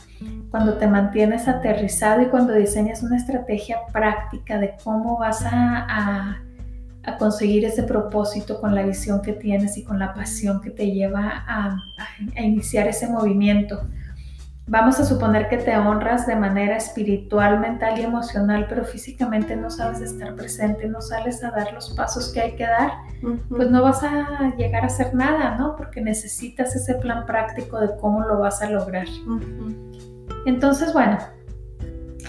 cuando te mantienes aterrizado y cuando diseñas una estrategia práctica de cómo vas a, conseguir ese propósito con la visión que tienes y con la pasión que te lleva a iniciar ese movimiento. Vamos a suponer que te honras de manera espiritual, mental y emocional, pero físicamente no sabes estar presente, no sales a dar los pasos que hay que dar, pues no vas a llegar a hacer nada, ¿no? Porque necesitas ese plan práctico de cómo lo vas a lograr. Entonces, bueno,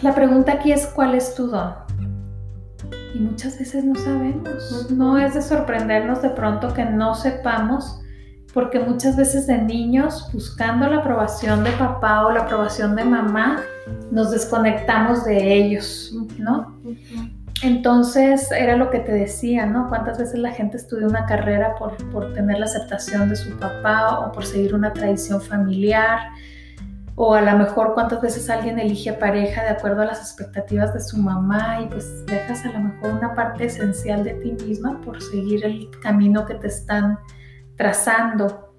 la pregunta aquí es ¿cuál es tu don? Y muchas veces no sabemos. No es de sorprendernos de pronto que no sepamos porque muchas veces de niños, buscando la aprobación de papá o la aprobación de mamá, nos desconectamos de ellos, ¿no? Entonces, era lo que te decía, ¿no? Cuántas veces la gente estudia una carrera por, por tener la aceptación de su papá o por seguir una tradición familiar, o a lo mejor cuántas veces alguien elige pareja de acuerdo a las expectativas de su mamá y pues dejas a lo mejor una parte esencial de ti misma por seguir el camino que te están trazando.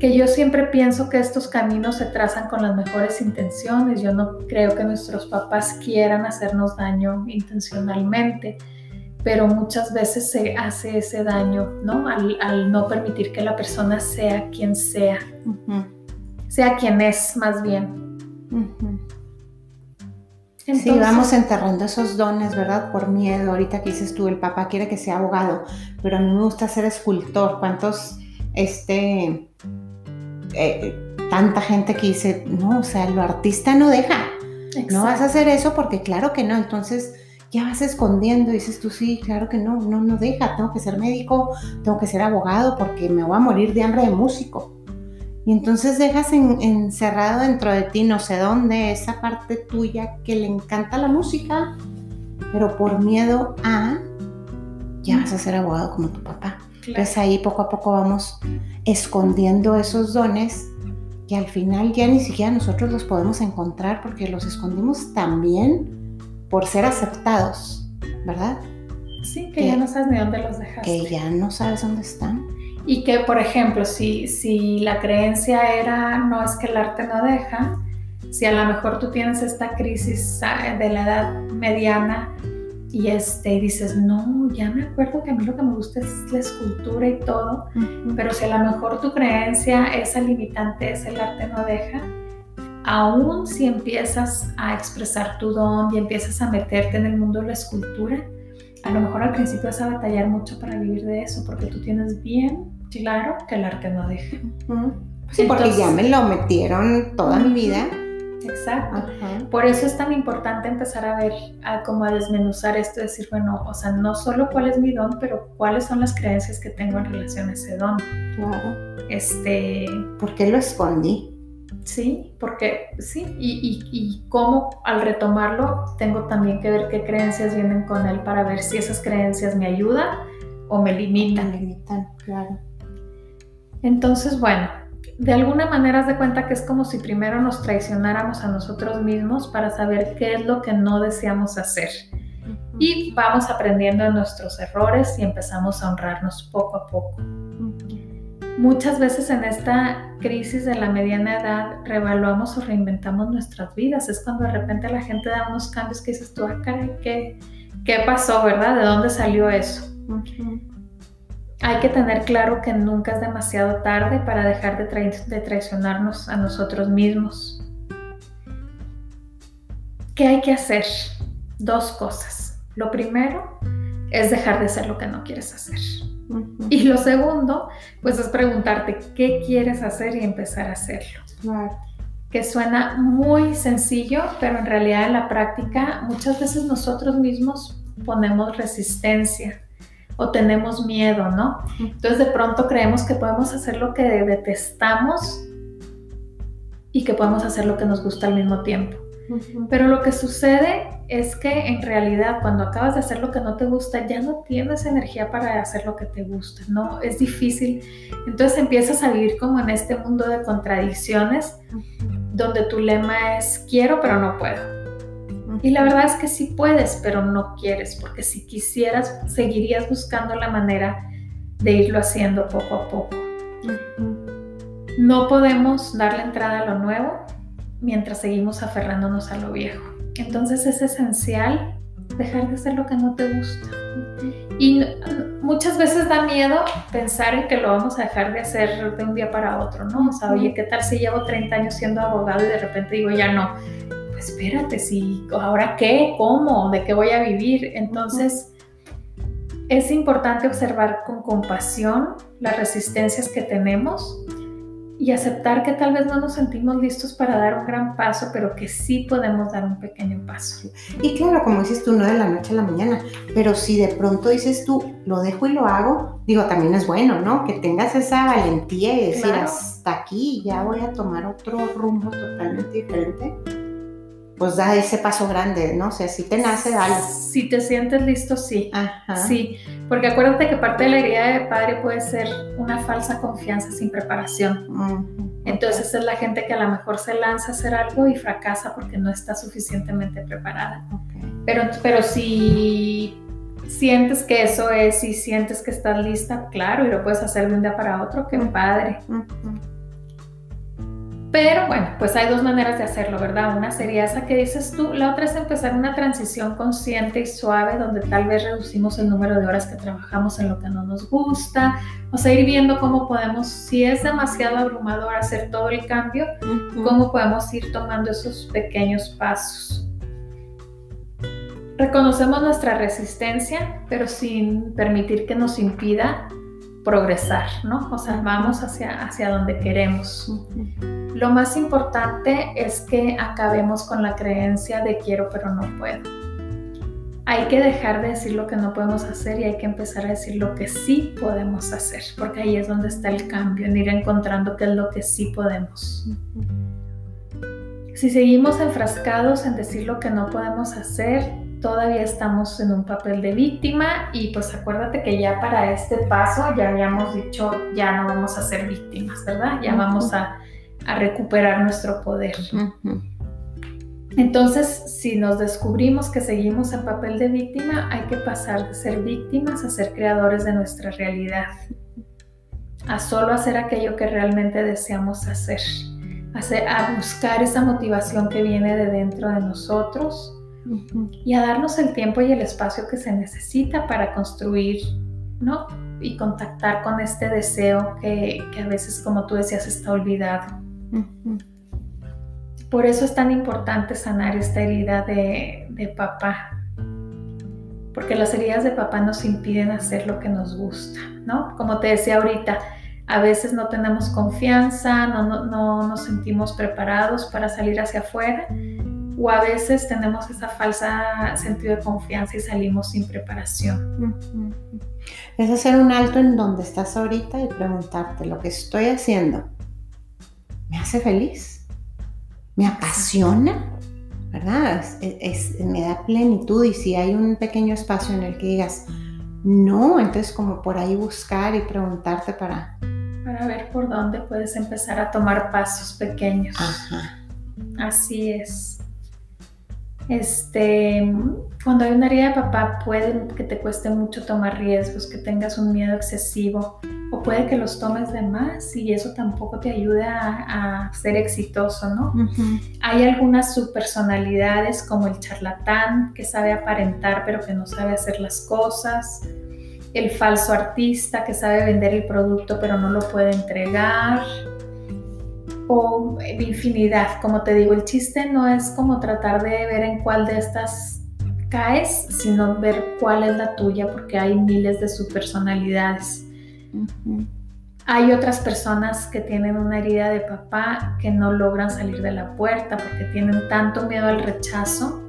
Que yo siempre pienso que estos caminos se trazan con las mejores intenciones. Yo no creo que nuestros papás quieran hacernos daño intencionalmente, pero muchas veces se hace ese daño, ¿no? Al, no permitir que la persona sea quien sea, sea quien es más bien. Sí, vamos enterrando esos dones, ¿verdad? Por miedo. Ahorita que dices tú, el papá quiere que sea abogado, pero a mí me gusta ser escultor. ¿Cuántos este, eh, tanta gente que dice, no, o sea, lo artista no deja. No vas a hacer eso porque claro que no. Entonces ya vas escondiendo, dices tú, sí, claro que no, no, no deja. Tengo que ser médico, tengo que ser abogado porque me voy a morir de hambre de músico. Y entonces dejas encerrado dentro de ti, no sé dónde, esa parte tuya que le encanta la música, pero por miedo a, ya vas a ser abogado como tu papá. Entonces ahí poco a poco vamos escondiendo esos dones que al final ya ni siquiera nosotros los podemos encontrar porque los escondimos también por ser aceptados, ¿verdad? Sí, que, ya no sabes ni dónde los dejaste. Que ya no sabes dónde están. Y que, por ejemplo, si, si la creencia era no es que el arte no deja, si a lo mejor tú tienes esta crisis ah, de la edad mediana y este, dices, no, ya me acuerdo que a mí lo que me gusta es la escultura y todo, pero si a lo mejor tu creencia, esa limitante es el arte no deja, aún si empiezas a expresar tu don y empiezas a meterte en el mundo de la escultura, a lo mejor al principio vas a batallar mucho para vivir de eso, porque tú tienes bien claro que el arte no deja. Sí, porque ya me lo metieron toda mi vida Exacto. Por eso es tan importante empezar a ver, a como a desmenuzar esto, decir, bueno, o sea, no solo cuál es mi don, pero cuáles son las creencias que tengo en relación a ese don. Claro. Este. ¿Por qué lo escondí? Sí, porque sí, y, y, y cómo al retomarlo tengo también que ver qué creencias vienen con él para ver si esas creencias me ayudan o me limitan. Me limitan, claro. Entonces, bueno, de alguna manera de cuenta que es como si primero nos traicionáramos a nosotros mismos para saber qué es lo que no deseamos hacer. Y vamos aprendiendo de nuestros errores y empezamos a honrarnos poco a poco. Muchas veces en esta crisis de la mediana edad revaluamos o reinventamos nuestras vidas. Es cuando de repente la gente da unos cambios que dices tú, ah, caray, ¿qué, qué pasó, verdad? ¿De dónde salió eso? Hay que tener claro que nunca es demasiado tarde para dejar de, traicionarnos a nosotros mismos. ¿Qué hay que hacer? Dos cosas. Lo primero es dejar de hacer lo que no quieres hacer. Y lo segundo, pues es preguntarte qué quieres hacer y empezar a hacerlo. Que suena muy sencillo, pero en realidad en la práctica muchas veces nosotros mismos ponemos resistencia o tenemos miedo, ¿no? Entonces de pronto creemos que podemos hacer lo que detestamos y que podemos hacer lo que nos gusta al mismo tiempo. Pero lo que sucede es que en realidad cuando acabas de hacer lo que no te gusta, ya no tienes energía para hacer lo que te gusta, ¿no? Es difícil. Entonces empiezas a vivir como en este mundo de contradicciones, donde tu lema es quiero pero no puedo. Y la verdad es que sí puedes, pero no quieres, porque si quisieras, seguirías buscando la manera de irlo haciendo poco a poco. No podemos darle entrada a lo nuevo mientras seguimos aferrándonos a lo viejo. Entonces es esencial dejar de hacer lo que no te gusta. Y muchas veces da miedo pensar en que lo vamos a dejar de hacer de un día para otro, ¿no? O sea, oye, ¿qué tal si llevo 30 años siendo abogado y de repente digo, ya no? Espérate, si ahora qué, cómo, de qué voy a vivir. Entonces, es importante observar con compasión las resistencias que tenemos y aceptar que tal vez no nos sentimos listos para dar un gran paso, pero que sí podemos dar un pequeño paso. Y claro, como dices tú, no de la noche a la mañana, pero si de pronto dices tú, lo dejo y lo hago, digo, también es bueno, ¿no? Que tengas esa valentía y decir, hasta aquí ya voy a tomar otro rumbo totalmente diferente pues da ese paso grande, ¿no? O sea, si te nace, dale. Si te sientes listo, sí. Ajá. Sí, porque acuérdate que parte de la herida de padre puede ser una falsa confianza sin preparación. Entonces es la gente que a lo mejor se lanza a hacer algo y fracasa porque no está suficientemente preparada. Pero, pero si sientes que eso es y sientes que estás lista, claro, y lo puedes hacer de un día para otro, qué padre. Pero bueno, pues hay dos maneras de hacerlo, ¿verdad? Una sería esa que dices tú, la otra es empezar una transición consciente y suave donde tal vez reducimos el número de horas que trabajamos en lo que no nos gusta, o sea, ir viendo cómo podemos, si es demasiado abrumador hacer todo el cambio, cómo podemos ir tomando esos pequeños pasos. Reconocemos nuestra resistencia, pero sin permitir que nos impida progresar, ¿no? O sea, vamos hacia, hacia donde queremos. Lo más importante es que acabemos con la creencia de quiero pero no puedo. Hay que dejar de decir lo que no podemos hacer y hay que empezar a decir lo que sí podemos hacer, porque ahí es donde está el cambio, en ir encontrando qué es lo que sí podemos. Si seguimos enfrascados en decir lo que no podemos hacer, todavía estamos en un papel de víctima y pues acuérdate que ya para este paso ya habíamos dicho ya no vamos a ser víctimas, ¿verdad? Ya vamos a, recuperar nuestro poder. Entonces, si nos descubrimos que seguimos en papel de víctima, hay que pasar de ser víctimas a ser creadores de nuestra realidad, a solo hacer aquello que realmente deseamos hacer, a buscar esa motivación que viene de dentro de nosotros y a darnos el tiempo y el espacio que se necesita para construir, ¿no? Y contactar con este deseo que, a veces, como tú decías, está olvidado. Por eso es tan importante sanar esta herida de, de papá, porque las heridas de papá nos impiden hacer lo que nos gusta, ¿no? Como te decía ahorita, a veces no tenemos confianza, no, no, no, nos sentimos preparados para salir hacia afuera o a veces tenemos esa falsa sentido de confianza y salimos sin preparación. Es hacer un alto en donde estás ahorita y preguntarte, ¿lo que estoy haciendo me hace feliz? ¿Me apasiona? ¿Verdad? me da plenitud y si hay un pequeño espacio en el que digas, no, entonces como por ahí buscar y preguntarte para... Para ver por dónde puedes empezar a tomar pasos pequeños. Ajá. Así es. Este, cuando hay una herida de papá puede que te cueste mucho tomar riesgos, que tengas un miedo excesivo o puede que los tomes de más y eso tampoco te ayude a, ser exitoso, ¿no? Hay algunas subpersonalidades como el charlatán que sabe aparentar pero que no sabe hacer las cosas, el falso artista que sabe vender el producto pero no lo puede entregar, o infinidad. Como te digo, el chiste no es como tratar de ver en cuál de estas caes, sino ver cuál es la tuya, porque hay miles de subpersonalidades. Hay otras personas que tienen una herida de papá que no logran salir de la puerta porque tienen tanto miedo al rechazo.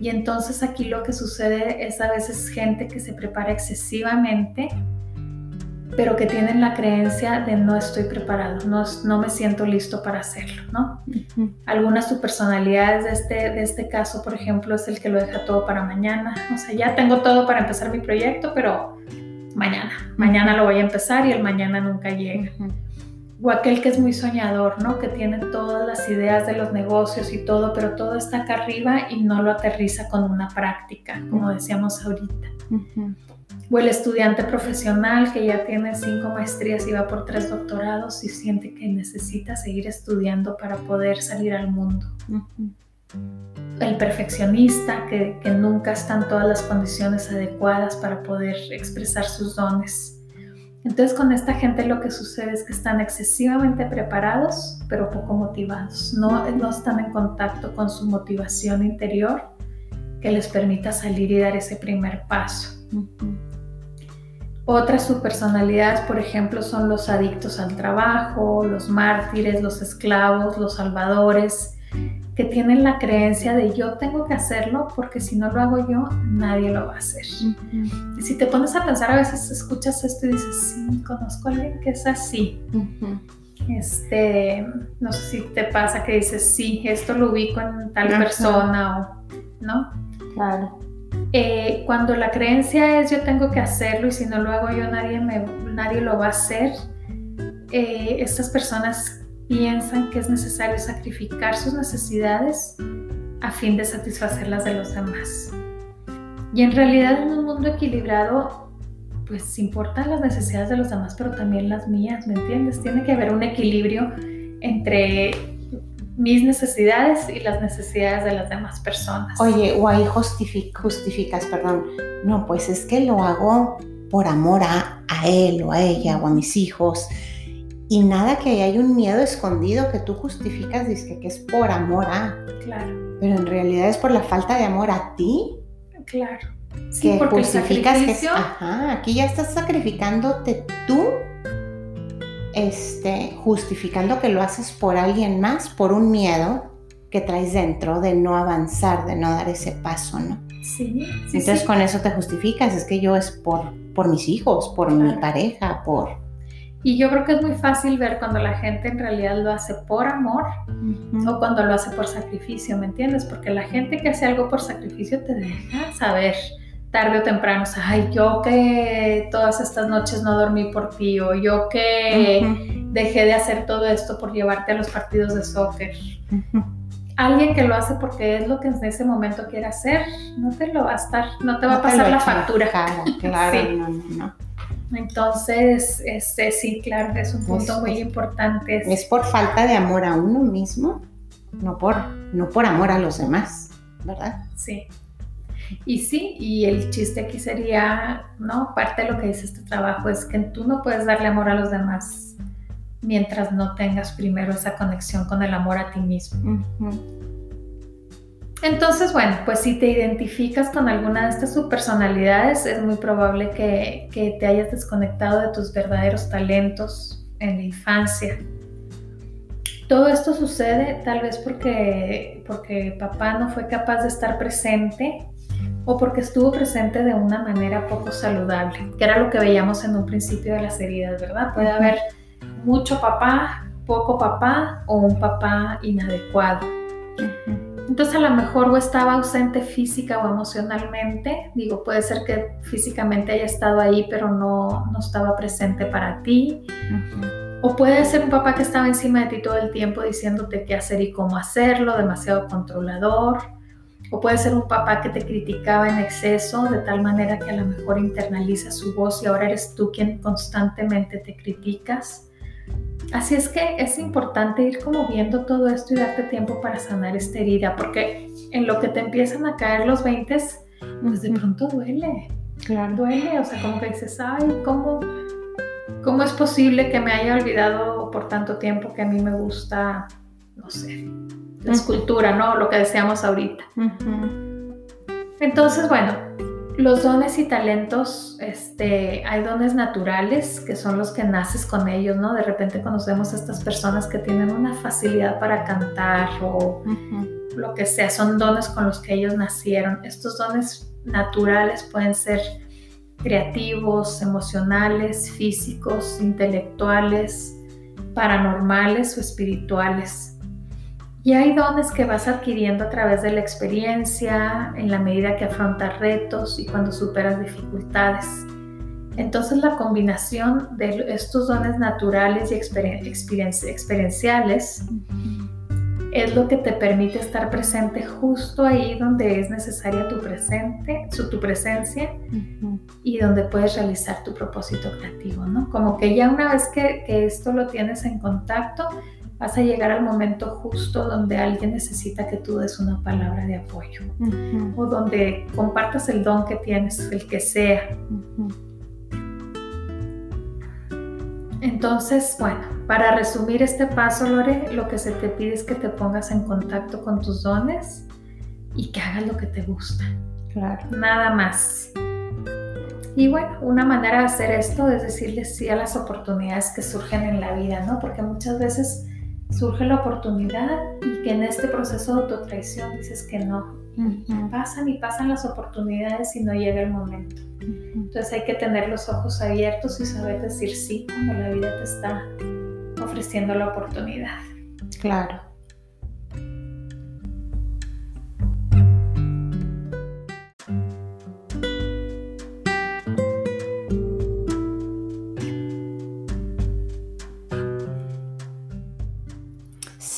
Y entonces aquí lo que sucede es a veces gente que se prepara excesivamente pero que tienen la creencia de no estoy preparado, no, no me siento listo para hacerlo, ¿no? Algunas subpersonalidades de este, de este caso, por ejemplo, es el que lo deja todo para mañana. O sea, ya tengo todo para empezar mi proyecto, pero mañana, mañana lo voy a empezar y el mañana nunca llega. O aquel que es muy soñador, ¿no? Que tiene todas las ideas de los negocios y todo, pero todo está acá arriba y no lo aterriza con una práctica, como decíamos ahorita. O el estudiante profesional que ya tiene cinco maestrías y va por tres doctorados y siente que necesita seguir estudiando para poder salir al mundo. El perfeccionista que, que nunca está en todas las condiciones adecuadas para poder expresar sus dones. Entonces con esta gente lo que sucede es que están excesivamente preparados, pero poco motivados. No, no están en contacto con su motivación interior que les permita salir y dar ese primer paso. Otras subpersonalidades, por ejemplo, son los adictos al trabajo, los mártires, los esclavos, los salvadores, que tienen la creencia de yo tengo que hacerlo porque si no lo hago yo, nadie lo va a hacer. Y si te pones a pensar, a veces escuchas esto y dices, sí, conozco a alguien que es así. Este, no sé si te pasa que dices, sí, esto lo ubico en tal persona o, ¿no? Claro. Eh, cuando la creencia es yo tengo que hacerlo y si no lo hago yo nadie, me, nadie lo va a hacer, eh, estas personas piensan que es necesario sacrificar sus necesidades a fin de satisfacer las de los demás. Y en realidad en un mundo equilibrado, pues importan las necesidades de los demás, pero también las mías, ¿me entiendes? Tiene que haber un equilibrio entre mis necesidades y las necesidades de las demás personas. Oye, o ahí justificas, perdón, no, pues es que lo hago por amor a, a, él o a ella o a mis hijos. Y nada que hay un miedo escondido que tú justificas, dice que es por amor a. Claro. Pero en realidad es por la falta de amor a ti. Claro. Sí, que justificas que. Ajá, aquí ya estás sacrificándote tú este, justificando que lo haces por alguien más, por un miedo que traes dentro de no avanzar, de no dar ese paso, ¿no? Sí. Entonces con eso te justificas, es que yo es por, por mis hijos, por mi pareja, por... Y yo creo que es muy fácil ver cuando la gente en realidad lo hace por amor o cuando lo hace por sacrificio, ¿me entiendes? Porque la gente que hace algo por sacrificio te deja saber tarde o temprano, o sea, ay, yo que todas estas noches no dormí por ti, o yo que dejé de hacer todo esto por llevarte a los partidos de soccer. Alguien que lo hace porque es lo que en ese momento quiere hacer, no te lo va a estar, no te va a pasar la factura. <laughs> Claro, no, no, Entonces, este, sí, claro, es un punto muy importante. Es por falta de amor a uno mismo, no por, no por amor a los demás, ¿verdad? Sí. Y sí, y el chiste aquí sería, ¿no? Parte de lo que dice este trabajo es que tú no puedes darle amor a los demás mientras no tengas primero esa conexión con el amor a ti mismo. Entonces, bueno, pues si te identificas con alguna de estas subpersonalidades, es muy probable que, que te hayas desconectado de tus verdaderos talentos en la infancia. Todo esto sucede tal vez porque, porque papá no fue capaz de estar presente o porque estuvo presente de una manera poco saludable, que era lo que veíamos en un principio de las heridas, ¿verdad? Puede haber mucho papá, poco papá o un papá inadecuado. Entonces a lo mejor o estaba ausente física o emocionalmente, digo, puede ser que físicamente haya estado ahí pero no, no estaba presente para ti. O puede ser un papá que estaba encima de ti todo el tiempo diciéndote qué hacer y cómo hacerlo, demasiado controlador. O puede ser un papá que te criticaba en exceso de tal manera que a lo mejor internaliza su voz y ahora eres tú quien constantemente te criticas. Así es que es importante ir como viendo todo esto y darte tiempo para sanar esta herida, porque en lo que te empiezan a caer los 20, pues de pronto duele. Claro. Duele, o sea, como que dices, ay, ¿cómo, ¿cómo es posible que me haya olvidado por tanto tiempo que a mí me gusta, no sé, la escultura, ¿no? Lo que deseamos ahorita. Entonces, bueno, los dones y talentos, este, hay dones naturales que son los que naces con ellos, ¿no? De repente conocemos a estas personas que tienen una facilidad para cantar o lo que sea, son dones con los que ellos nacieron. Estos dones naturales pueden ser creativos, emocionales, físicos, intelectuales, paranormales o espirituales. Y hay dones que vas adquiriendo a través de la experiencia, en la medida que afrontas retos y cuando superas dificultades. Entonces la combinación de estos dones naturales y experienciales es lo que te permite estar presente justo ahí donde es necesaria tu presente, su, tu presencia y donde puedes realizar tu propósito creativo, ¿no? Como que ya una vez que, que, esto lo tienes en contacto, vas a llegar al momento justo donde alguien necesita que tú des una palabra de apoyo o donde compartas el don que tienes, el que sea. Entonces, bueno, para resumir este paso, Lore, lo que se te pide es que te pongas en contacto con tus dones y que hagas lo que te gusta. Claro. Nada más. Y bueno, una manera de hacer esto es decirle sí a las oportunidades que surgen en la vida, ¿no? Porque muchas veces surge la oportunidad y que en este proceso de autotraición dices que no. Pasan y pasan las oportunidades y no llega el momento. Entonces hay que tener los ojos abiertos y saber decir sí cuando la vida te está ofreciendo la oportunidad. Claro.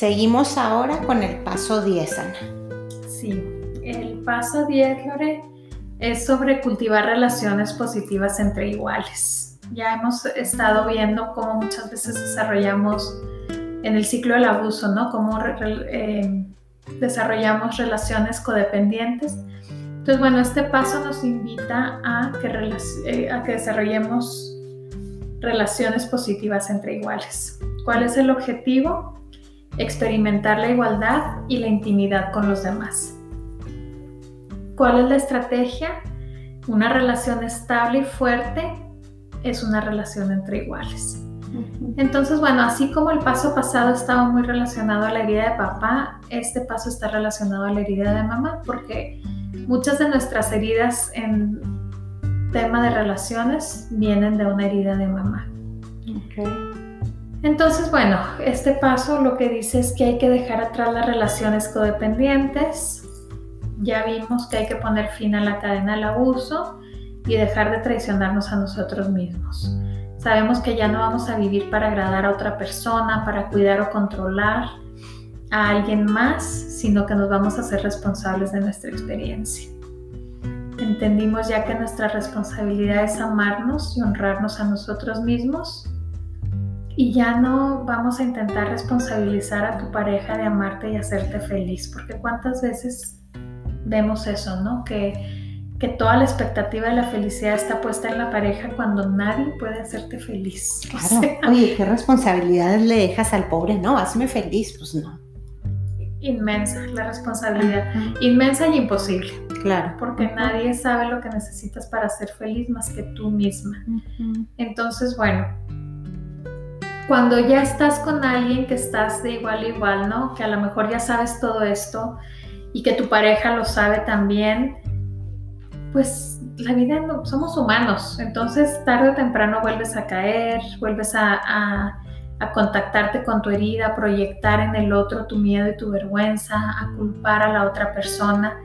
Seguimos ahora con el paso 10, Ana. Sí, el paso 10, Lore, es sobre cultivar relaciones positivas entre iguales. Ya hemos estado viendo cómo muchas veces desarrollamos en el ciclo del abuso, ¿no? Cómo eh, desarrollamos relaciones codependientes. Entonces, bueno, este paso nos invita a que, eh, a que desarrollemos relaciones positivas entre iguales. ¿Cuál es el objetivo? Experimentar la igualdad y la intimidad con los demás. ¿Cuál es la estrategia? Una relación estable y fuerte es una relación entre iguales. Entonces, bueno, así como el paso pasado estaba muy relacionado a la herida de papá, este paso está relacionado a la herida de mamá, porque muchas de nuestras heridas en tema de relaciones vienen de una herida de mamá. Entonces, bueno, este paso lo que dice es que hay que dejar atrás las relaciones codependientes, ya vimos que hay que poner fin a la cadena del abuso y dejar de traicionarnos a nosotros mismos. Sabemos que ya no vamos a vivir para agradar a otra persona, para cuidar o controlar a alguien más, sino que nos vamos a ser responsables de nuestra experiencia. Entendimos ya que nuestra responsabilidad es amarnos y honrarnos a nosotros mismos y ya no vamos a intentar responsabilizar a tu pareja de amarte y hacerte feliz, porque cuántas veces vemos eso, ¿no? Que, que toda la expectativa de la felicidad está puesta en la pareja cuando nadie puede hacerte feliz. Claro. Oye, ¿qué responsabilidades le dejas al pobre? No, hazme feliz, pues no. Inmensa la responsabilidad, inmensa y imposible. Claro. Porque nadie sabe lo que necesitas para ser feliz más que tú misma. Entonces, bueno, cuando ya estás con alguien que estás de igual a igual, ¿no? Que a lo mejor ya sabes todo esto, y que tu pareja lo sabe también, pues la vida no, somos humanos, entonces tarde o temprano vuelves a caer, vuelves a, a, contactarte con tu herida, a proyectar en el otro tu miedo y tu vergüenza, a culpar a la otra persona.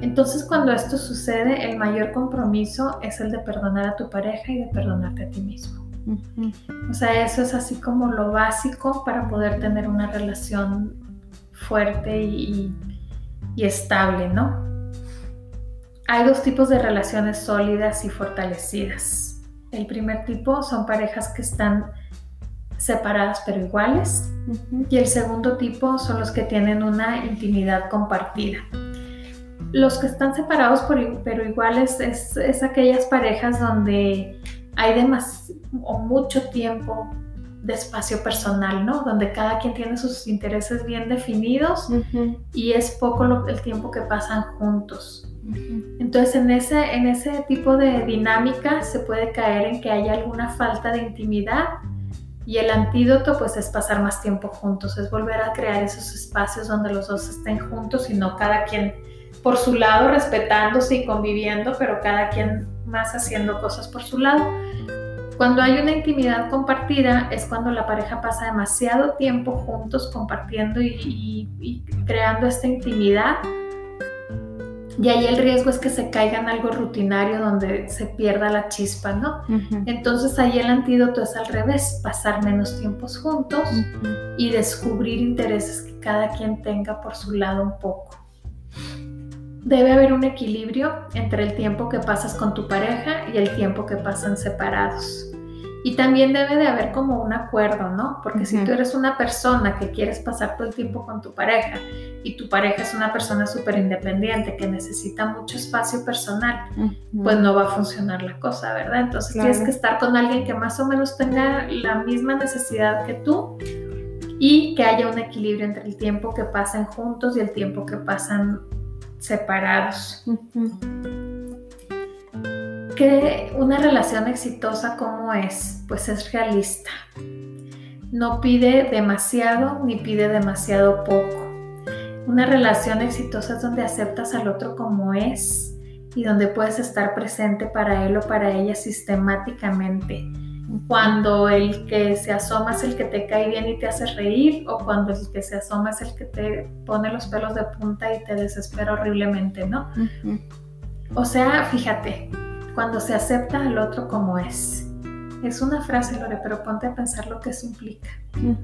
Entonces cuando esto sucede, el mayor compromiso es el de perdonar a tu pareja y de perdonarte a ti mismo. O sea, eso es así como lo básico para poder tener una relación fuerte y, y estable, ¿no? Hay dos tipos de relaciones sólidas y fortalecidas. El primer tipo son parejas que están separadas pero iguales y el segundo tipo son los que tienen una intimidad compartida. Los que están separados pero iguales es, es aquellas parejas donde hay demasiado o mucho tiempo de espacio personal, ¿no? Donde cada quien tiene sus intereses bien definidos y es poco el tiempo que pasan juntos. Entonces, en ese, en ese tipo de dinámica se puede caer en que haya alguna falta de intimidad y el antídoto pues es pasar más tiempo juntos, es volver a crear esos espacios donde los dos estén juntos y no cada quien por su lado respetándose y conviviendo, pero cada quien más haciendo cosas por su lado. Cuando hay una intimidad compartida es cuando la pareja pasa demasiado tiempo juntos compartiendo y, creando esta intimidad Y ahí el riesgo es que se caiga en algo rutinario donde se pierda la chispa, ¿no? Entonces ahí el antídoto es al revés, pasar menos tiempos juntos y descubrir intereses que cada quien tenga por su lado un poco. Debe haber un equilibrio entre el tiempo que pasas con tu pareja y el tiempo que pasan separados. Y también debe de haber como un acuerdo, ¿no? Porque si tú eres una persona que quieres pasar todo el tiempo con tu pareja y tu pareja es una persona súper independiente que necesita mucho espacio personal, pues no va a funcionar la cosa, ¿verdad? Entonces tienes que estar con alguien que más o menos tenga la misma necesidad que tú y que haya un equilibrio entre el tiempo que pasan juntos y el tiempo que pasan separados que una relación exitosa como es, pues es realista. No pide demasiado ni pide demasiado poco. Una relación exitosa es donde aceptas al otro como es y donde puedes estar presente para él o para ella sistemáticamente. Cuando el que se asoma es el que te cae bien y te hace reír o cuando el que se asoma es el que te pone los pelos de punta y te desespera horriblemente, ¿no? O sea, fíjate, cuando se acepta al otro como es. Es una frase, Lore, pero ponte a pensar lo que eso implica,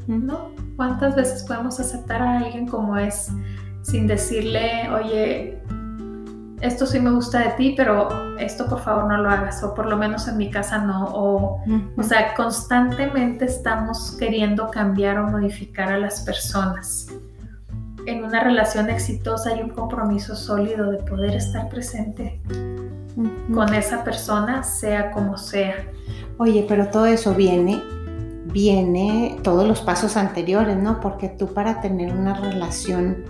¿no? ¿Cuántas veces podemos aceptar a alguien como es sin decirle, oye, esto sí me gusta de ti, pero esto por favor no lo hagas, o por lo menos en mi casa no, o, o sea, constantemente estamos queriendo cambiar o modificar a las personas. En una relación exitosa hay un compromiso sólido de poder estar presente con esa persona, sea como sea. Oye, pero todo eso viene, viene todos los pasos anteriores, ¿no? Porque tú para tener una relación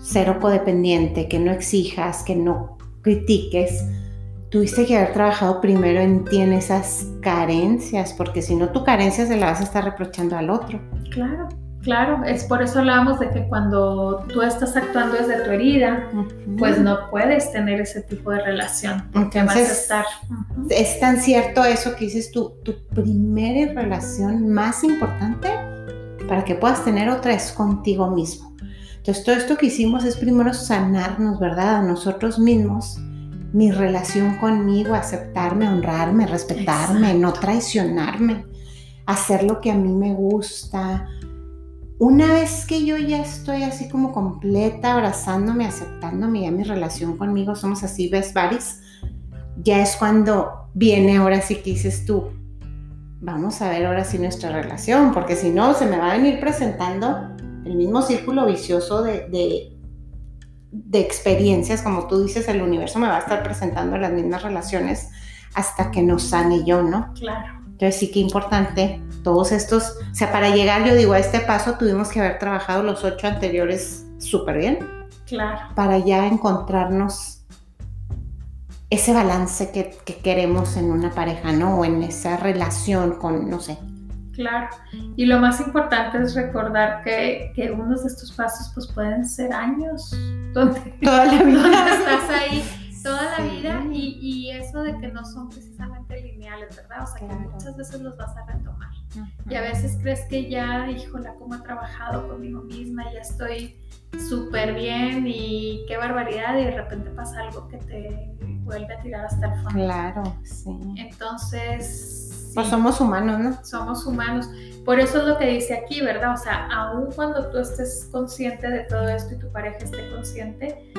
cero codependiente, que no exijas, que no critiques, tuviste que haber trabajado primero en ti en esas carencias, porque si no tu carencia se la vas a estar reprochando al otro. Claro. Claro, es por eso hablábamos de que cuando tú estás actuando desde tu herida, pues no puedes tener ese tipo de relación, porque vas a estar. Es tan cierto eso que dices tú, tu primera relación más importante para que puedas tener otra es contigo mismo. Entonces, todo esto que hicimos es primero sanarnos, ¿verdad? A nosotros mismos, mi relación conmigo, aceptarme, honrarme, respetarme, no traicionarme, hacer lo que a mí me gusta una vez que yo ya estoy así como completa, abrazándome, aceptándome, ya mi relación conmigo somos así, ves, varis, ya es cuando viene ahora sí que dices tú, vamos a ver ahora sí nuestra relación, porque si no, se me va a venir presentando el mismo círculo vicioso de, de, de experiencias, como tú dices, el universo me va a estar presentando las mismas relaciones hasta que nos sane yo, ¿no? Claro. Entonces sí que importante todos estos, o sea, para llegar yo digo a este paso tuvimos que haber trabajado los ocho anteriores súper bien. Claro. Para ya encontrarnos ese balance que, queremos en una pareja, ¿no? O en esa relación con, no sé. Claro. Y lo más importante es recordar que, que unos de estos pasos pues pueden ser años. Donde, Toda la <laughs> vida. estás ahí toda la vida y, y, eso de que no son precisamente ¿verdad? O sea, que muchas veces los vas a retomar. Y a veces crees que ya, híjola, cómo he trabajado conmigo misma, ya estoy súper bien y qué barbaridad y de repente pasa algo que te vuelve a tirar hasta el fondo. Claro, sí. Entonces... Pues somos humanos, ¿no? Somos humanos. Por eso es lo que dice aquí, ¿verdad? O sea, aun cuando tú estés consciente de todo esto y tu pareja esté consciente,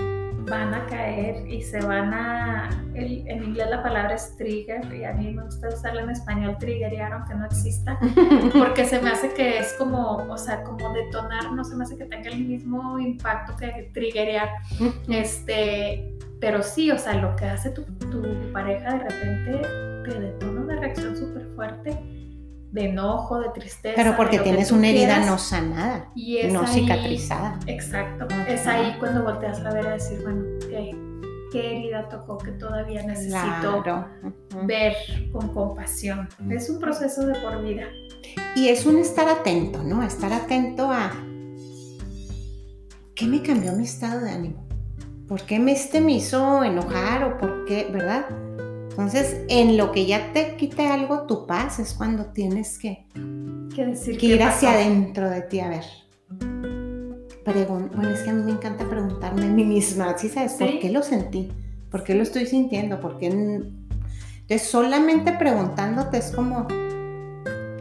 van a caer y se van a, en inglés la palabra es trigger y a mí me gusta usarla en español triggerear aunque no exista, <laughs> porque se me hace que es como, o sea, como detonar, no se me hace que tenga el mismo impacto que triggerear, este, pero sí, o sea, lo que hace tu, tu pareja de repente te detona una reacción súper fuerte de enojo, de tristeza. Pero porque tienes una herida no sanada, y no cicatrizada. Exacto. Es ahí cuando volteas a ver a decir, bueno, ¿qué, qué herida tocó que todavía necesito ver con compasión? Es un proceso de por vida. Y es un estar atento, ¿no? Estar atento a qué me cambió mi estado de ánimo. ¿Por qué me, este me hizo enojar o por qué, verdad? Entonces, en lo que ya te quite algo, tu paz es cuando tienes que, decir que ir hacia adentro de ti a ver. bueno, es que a mí me encanta preguntarme a mí misma, ¿sí sabes? ¿Por qué lo sentí? ¿Por qué lo estoy sintiendo? ¿Por qué? Entonces, solamente preguntándote es como,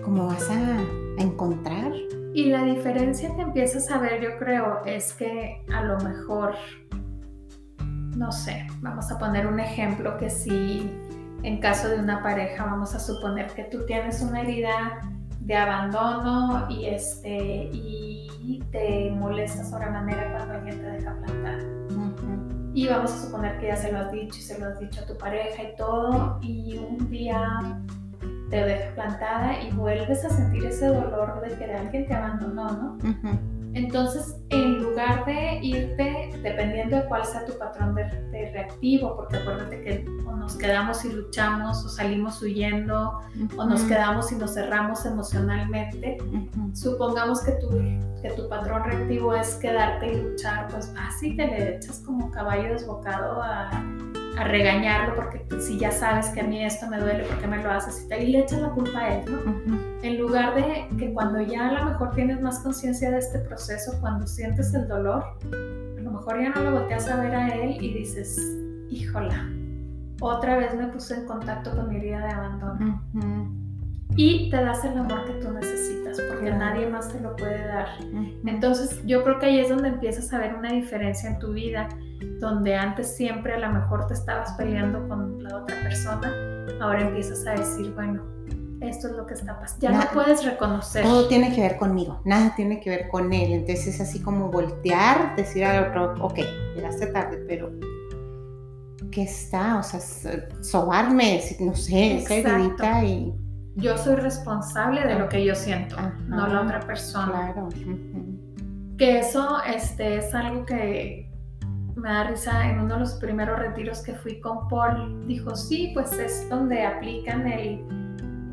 como vas a, a encontrar. Y la diferencia que empiezas a ver, yo creo, es que a lo mejor, no sé, vamos a poner un ejemplo que si en caso de una pareja, vamos a suponer que tú tienes una herida de abandono y, este, y te molesta sobremanera cuando alguien te deja plantar. Y vamos a suponer que ya se lo has dicho y se lo has dicho a tu pareja y todo, y un día te deja plantada y vuelves a sentir ese dolor de que alguien te abandonó, ¿no? Entonces, en lugar de irte, dependiendo de cuál sea tu patrón de, reactivo, porque acuérdate que o nos quedamos y luchamos, o salimos huyendo, o nos quedamos y nos cerramos emocionalmente, supongamos que tu, que tu patrón reactivo es quedarte y luchar, pues así te le echas como caballo desbocado a a regañarlo porque pues, si ya sabes que a mí esto me duele, ¿por qué me lo haces? Y, y le echas la culpa a él, ¿no? En lugar de que cuando ya a lo mejor tienes más conciencia de este proceso, cuando sientes el dolor, a lo mejor ya no lo volteas a ver a él y dices, híjola, otra vez me puse en contacto con mi herida de abandono. Y te das el amor que tú necesitas, porque nadie más te lo puede dar. Entonces, yo creo que ahí es donde empiezas a ver una diferencia en tu vida donde antes siempre a lo mejor te estabas peleando con la otra persona, ahora empiezas a decir, bueno, esto es lo que está pasando. Ya no puedes reconocer. Todo tiene que ver conmigo, nada tiene que ver con él. Entonces es así como voltear, decir al otro, ok, llegaste tarde, pero ¿qué está? O sea, sobarme, no sé, esa y... Yo soy responsable de lo que yo siento, no la otra persona. Claro. Que eso este, es algo que, me da risa, en uno de los primeros retiros que fui con Paul, dijo, sí, pues es donde aplican el,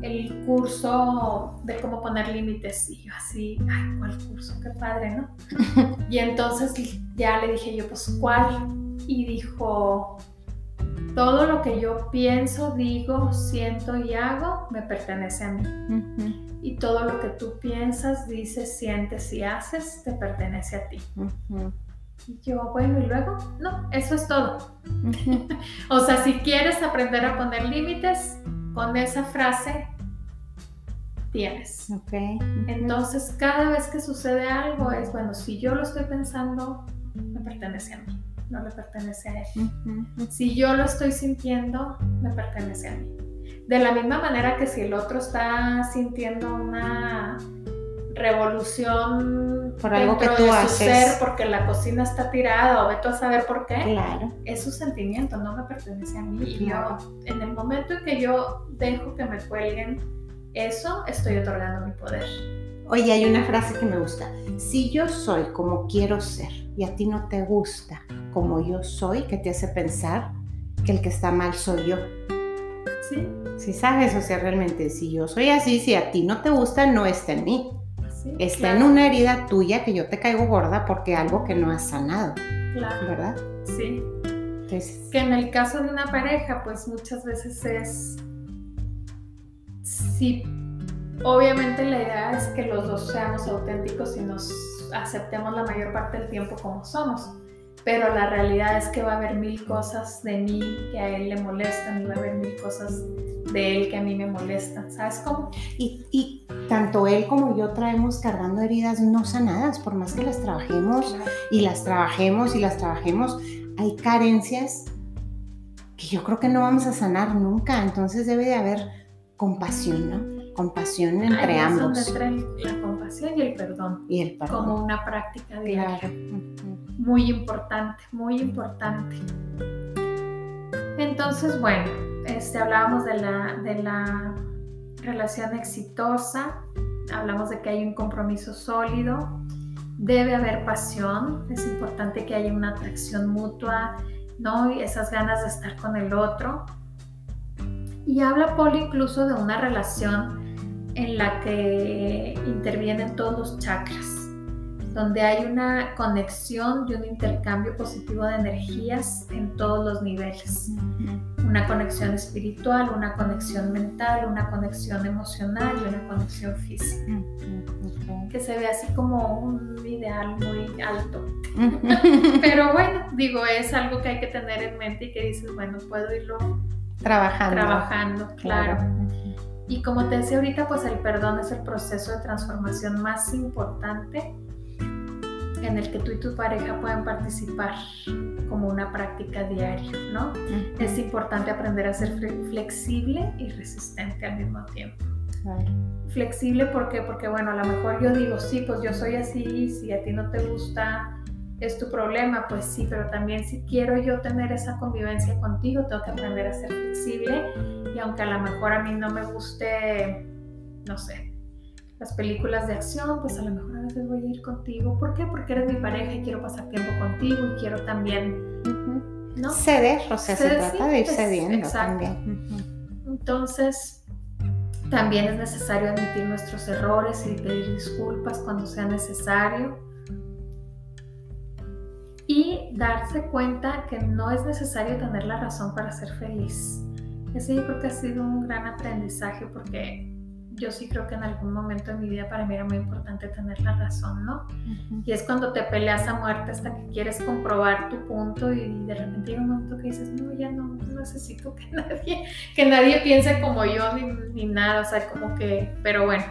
el curso de cómo poner límites. Y yo así, ay, ¿cuál curso? Qué padre, ¿no? <laughs> y entonces ya le dije yo, pues, ¿cuál? Y dijo, todo lo que yo pienso, digo, siento y hago me pertenece a mí. Y todo lo que tú piensas, dices, sientes y haces te pertenece a ti. Y yo, bueno, y luego, no, eso es todo. o sea, si quieres aprender a poner límites, con esa frase tienes. Okay. Entonces, cada vez que sucede algo es, bueno, si yo lo estoy pensando, me pertenece a mí, no le pertenece a él. Si yo lo estoy sintiendo, me pertenece a mí. De la misma manera que si el otro está sintiendo una revolución por algo que tú de haces. su ser porque la cocina está tirada o veto a saber por qué. Claro. Es su sentimiento, no me pertenece a mí. Y yo, en el momento en que yo dejo que me cuelguen eso, estoy otorgando mi poder. Oye, hay una frase que me gusta. Si yo soy como quiero ser y a ti no te gusta como yo soy, ¿qué te hace pensar que el que está mal soy yo? Sí. Si sabes, o sea, realmente, si yo soy así, si a ti no te gusta, no está en mí está en una herida tuya que yo te caigo gorda porque algo que no has sanado. Claro. ¿Verdad? Sí. que en el caso de una pareja, pues muchas veces es. Sí, obviamente la idea es que los dos seamos auténticos y nos aceptemos la mayor parte del tiempo como somos. Pero la realidad es que va a haber mil cosas de mí que a él le molestan y va a haber mil cosas de él que a mí me molestan. ¿Sabes cómo? Y, y tanto él como yo traemos cargando heridas no sanadas, por más que las trabajemos y las trabajemos y las trabajemos, hay carencias que yo creo que no vamos a sanar nunca, entonces debe de haber compasión, ¿no? Compasión entre ambos. Es donde la compasión y el perdón. Y el perdón. Como una práctica diaria. Muy importante, muy importante. Entonces, bueno, este, hablábamos de la, de la relación exitosa, hablamos de que hay un compromiso sólido, debe haber pasión, es importante que haya una atracción mutua, ¿no? Y esas ganas de estar con el otro. Y habla Paul incluso de una relación en la que intervienen todos los chakras, donde hay una conexión y un intercambio positivo de energías en todos los niveles. una conexión espiritual, una conexión mental, una conexión emocional y una conexión física. Que se ve así como un ideal muy alto. <laughs> Pero bueno, digo, es algo que hay que tener en mente y que dices, bueno, puedo irlo trabajando. Trabajando, claro. Y como te decía ahorita, pues el perdón es el proceso de transformación más importante en el que tú y tu pareja pueden participar como una práctica diaria, ¿no? Es importante aprender a ser flexible y resistente al mismo tiempo. Flexible, ¿por qué? Porque, bueno, a lo mejor yo digo, sí, pues yo soy así, si a ti no te gusta, es tu problema, pues sí, pero también si quiero yo tener esa convivencia contigo, tengo que aprender a ser flexible y aunque a lo mejor a mí no me guste, no sé, las películas de acción, pues a lo mejor a veces voy a ir contigo. ¿Por qué? Porque eres mi pareja y quiero pasar tiempo contigo y quiero también, ¿no? Ceder, o sea, se trata de ir cediendo también. Entonces, también es necesario admitir nuestros errores y pedir disculpas cuando sea necesario. Y darse cuenta que no es necesario tener la razón para ser feliz. Ese yo creo que ha sido un gran aprendizaje porque yo sí creo que en algún momento de mi vida para mí era muy importante tener la razón, ¿no? Y es cuando te peleas a muerte hasta que quieres comprobar tu punto y de repente llega un momento que dices, no, ya no, no necesito que <laughs> nadie, que nadie piense como yo ni, ni nada, o sea, como que, pero bueno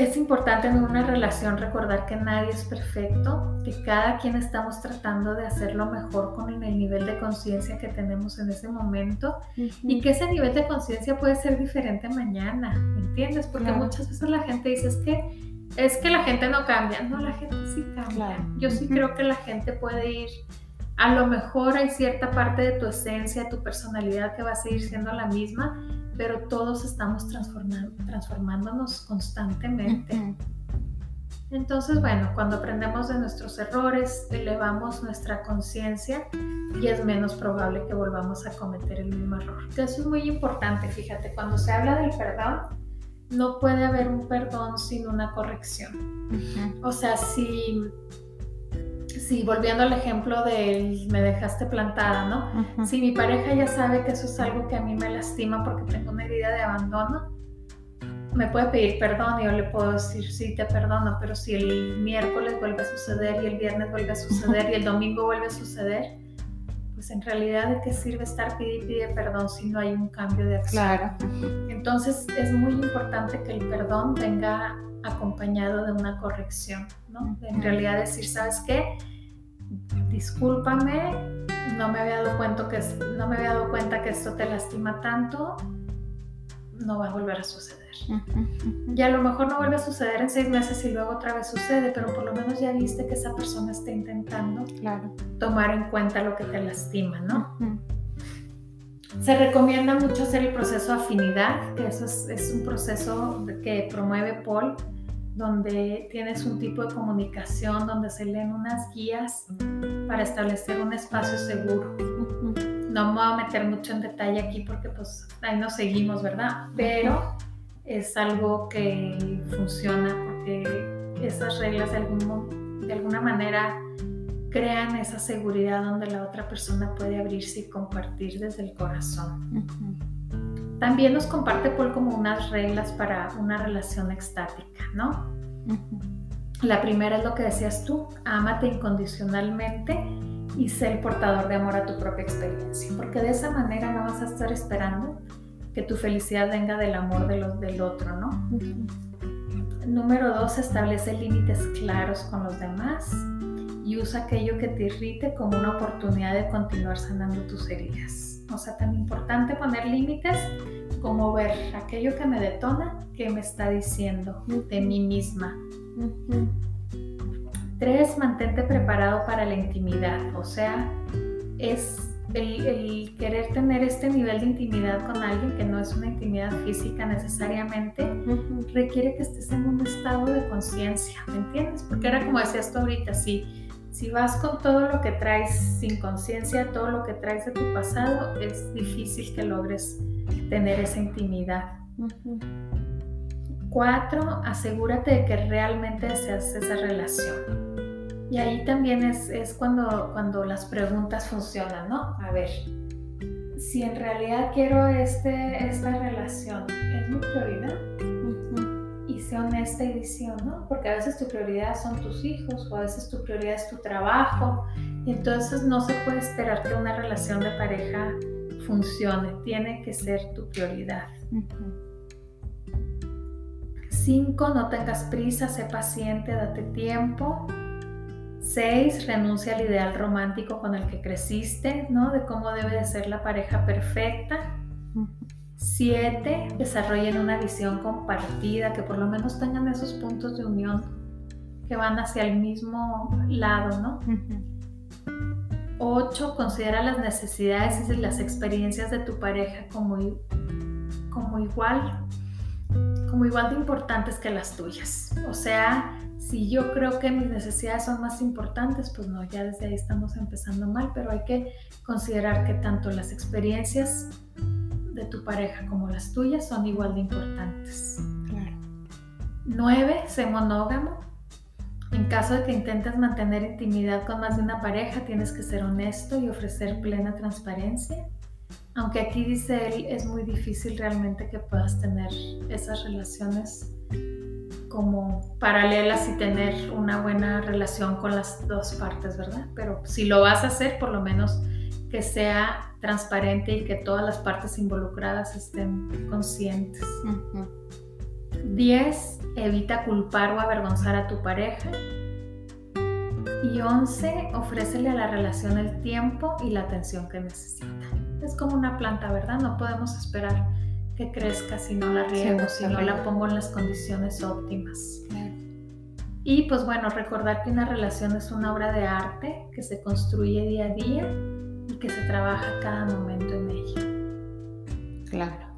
es importante en una relación recordar que nadie es perfecto, que cada quien estamos tratando de hacerlo mejor con el nivel de conciencia que tenemos en ese momento y que ese nivel de conciencia puede ser diferente mañana, ¿me entiendes? Porque muchas veces la gente dice es que es que la gente no cambia, no, la gente sí cambia. Yo sí creo que la gente puede ir a lo mejor hay cierta parte de tu esencia, de tu personalidad que va a seguir siendo la misma, pero todos estamos transformándonos constantemente. Entonces, bueno, cuando aprendemos de nuestros errores, elevamos nuestra conciencia y es menos probable que volvamos a cometer el mismo error. Eso es muy importante, fíjate, cuando se habla del perdón, no puede haber un perdón sin una corrección. O sea, si Sí, volviendo al ejemplo de me dejaste plantada, ¿no? Si mi pareja ya sabe que eso es algo que a mí me lastima porque tengo una herida de abandono, me puede pedir perdón y yo le puedo decir, sí, te perdono, pero si el miércoles vuelve a suceder y el viernes vuelve a suceder y el domingo vuelve a suceder, pues en realidad de qué sirve estar pidiendo y pide perdón si no hay un cambio de acción. Claro. Entonces es muy importante que el perdón venga acompañado de una corrección, ¿no? En realidad decir, ¿sabes qué? Discúlpame, no me había dado cuenta que no me había dado cuenta que esto te lastima tanto, no va a volver a suceder. Y a lo mejor no vuelve a suceder en seis meses y luego otra vez sucede, pero por lo menos ya viste que esa persona está intentando claro. tomar en cuenta lo que te lastima, ¿no? Se recomienda mucho hacer el proceso de afinidad, que eso es, un proceso que promueve Paul, donde tienes un tipo de comunicación, donde se leen unas guías para establecer un espacio seguro. No me voy a meter mucho en detalle aquí porque pues ahí nos seguimos, ¿verdad? Pero es algo que funciona porque esas reglas de, de alguna manera crean esa seguridad donde la otra persona puede abrirse y compartir desde el corazón. También nos comparte Paul como unas reglas para una relación extática, ¿no? La primera es lo que decías tú, ámate incondicionalmente y sé el portador de amor a tu propia experiencia, porque de esa manera no vas a estar esperando que tu felicidad venga del amor de los, del otro, ¿no? Número dos, establece límites claros con los demás y usa aquello que te irrite como una oportunidad de continuar sanando tus heridas. O sea, tan importante poner límites como ver aquello que me detona, que me está diciendo de mí misma. Tres, mantente preparado para la intimidad. O sea, es el, querer tener este nivel de intimidad con alguien que no es una intimidad física necesariamente, requiere que estés en un estado de conciencia, ¿me entiendes? Porque era como decías tú ahorita, sí si vas con todo lo que traes sin conciencia, todo lo que traes de tu pasado, es difícil que logres tener esa intimidad. Cuatro, asegúrate de que realmente deseas esa relación. Y ahí también es, es cuando, cuando las preguntas funcionan, ¿no? A ver, si en realidad quiero este, esta relación, ¿es mi prioridad? Y sea honesta y dice, ¿no? Porque a veces tu prioridad son tus hijos o a veces tu prioridad es tu trabajo. Y entonces no se puede esperar que una relación de pareja funcione. Tiene que ser tu prioridad. Cinco, no tengas prisa, sé paciente, date tiempo. 6. Renuncia al ideal romántico con el que creciste, ¿no? De cómo debe de ser la pareja perfecta. 7. Desarrollen una visión compartida, que por lo menos tengan esos puntos de unión que van hacia el mismo lado, ¿no? 8. Considera las necesidades y las experiencias de tu pareja como, como igual como igual de importantes que las tuyas. O sea, si yo creo que mis necesidades son más importantes, pues no, ya desde ahí estamos empezando mal, pero hay que considerar que tanto las experiencias de tu pareja como las tuyas son igual de importantes. Claro. 9. Sé monógamo. En caso de que intentes mantener intimidad con más de una pareja, tienes que ser honesto y ofrecer plena transparencia. Aunque aquí dice él, es muy difícil realmente que puedas tener esas relaciones como paralelas y tener una buena relación con las dos partes, ¿verdad? Pero si lo vas a hacer, por lo menos que sea transparente y que todas las partes involucradas estén conscientes. 10. Evita culpar o avergonzar a tu pareja. Y 11. Ofrécele a la relación el tiempo y la atención que necesita. Es como una planta, ¿verdad? No podemos esperar que crezca si no la riego, si no la pongo en las condiciones óptimas. Y pues bueno, recordar que una relación es una obra de arte que se construye día a día y que se trabaja cada momento en ella. Claro.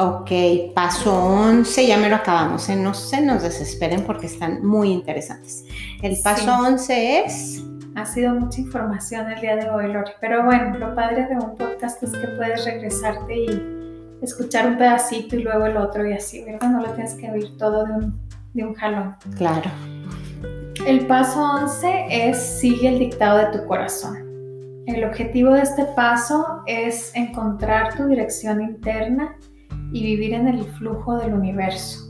Ok, paso 11, ya me lo acabamos, ¿eh? no se nos desesperen porque están muy interesantes. El paso 11 es... Ha sido mucha información el día de hoy, Lori, pero bueno, lo padre de un podcast es que puedes regresarte y escuchar un pedacito y luego el otro y así, ¿verdad? No lo tienes que oír todo de un, de un jalón. Claro. El paso 11 es sigue el dictado de tu corazón. El objetivo de este paso es encontrar tu dirección interna y vivir en el flujo del universo.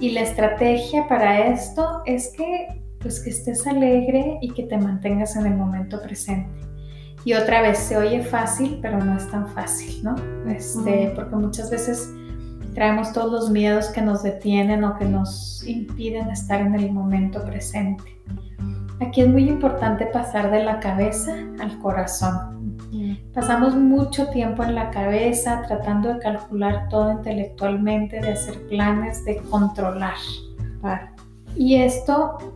Y la estrategia para esto es que pues que estés alegre y que te mantengas en el momento presente. Y otra vez se oye fácil, pero no es tan fácil, ¿no? Este, porque muchas veces traemos todos los miedos que nos detienen o que nos impiden estar en el momento presente. Aquí es muy importante pasar de la cabeza al corazón. Pasamos mucho tiempo en la cabeza tratando de calcular todo intelectualmente, de hacer planes, de controlar. Y esto,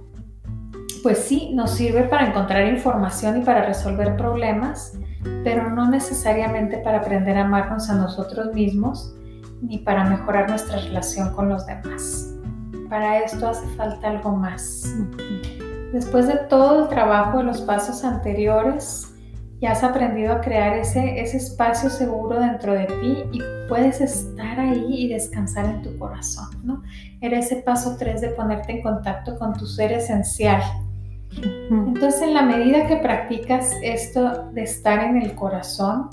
pues sí, nos sirve para encontrar información y para resolver problemas, pero no necesariamente para aprender a amarnos a nosotros mismos ni para mejorar nuestra relación con los demás. Para esto hace falta algo más. Después de todo el trabajo de los pasos anteriores, ya has aprendido a crear ese, ese espacio seguro dentro de ti y puedes estar ahí y descansar en tu corazón, ¿no? Era ese paso 3 de ponerte en contacto con tu ser esencial. Entonces, en la medida que practicas esto de estar en el corazón,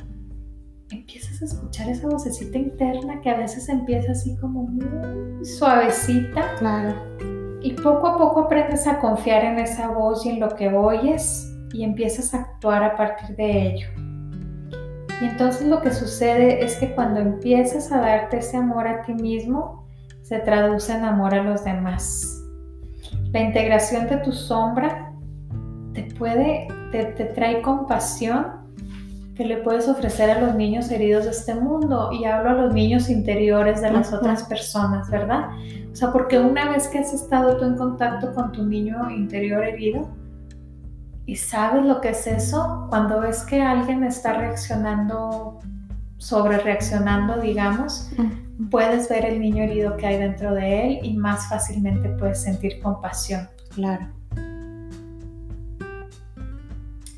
empiezas a escuchar esa vocecita interna que a veces empieza así como muy suavecita. Claro. Y poco a poco aprendes a confiar en esa voz y en lo que oyes y empiezas a actuar a partir de ello. Y entonces lo que sucede es que cuando empiezas a darte ese amor a ti mismo, se traduce en amor a los demás. La integración de tu sombra puede, te, trae compasión que le puedes ofrecer a los niños heridos de este mundo. Y hablo a los niños interiores de las otras personas, ¿verdad? O sea, porque una vez que has estado tú en contacto con tu niño interior herido, ¿Y sabes lo que es eso? Cuando ves que alguien está reaccionando, sobre reaccionando, digamos, puedes ver el niño herido que hay dentro de él y más fácilmente puedes sentir compasión. Claro.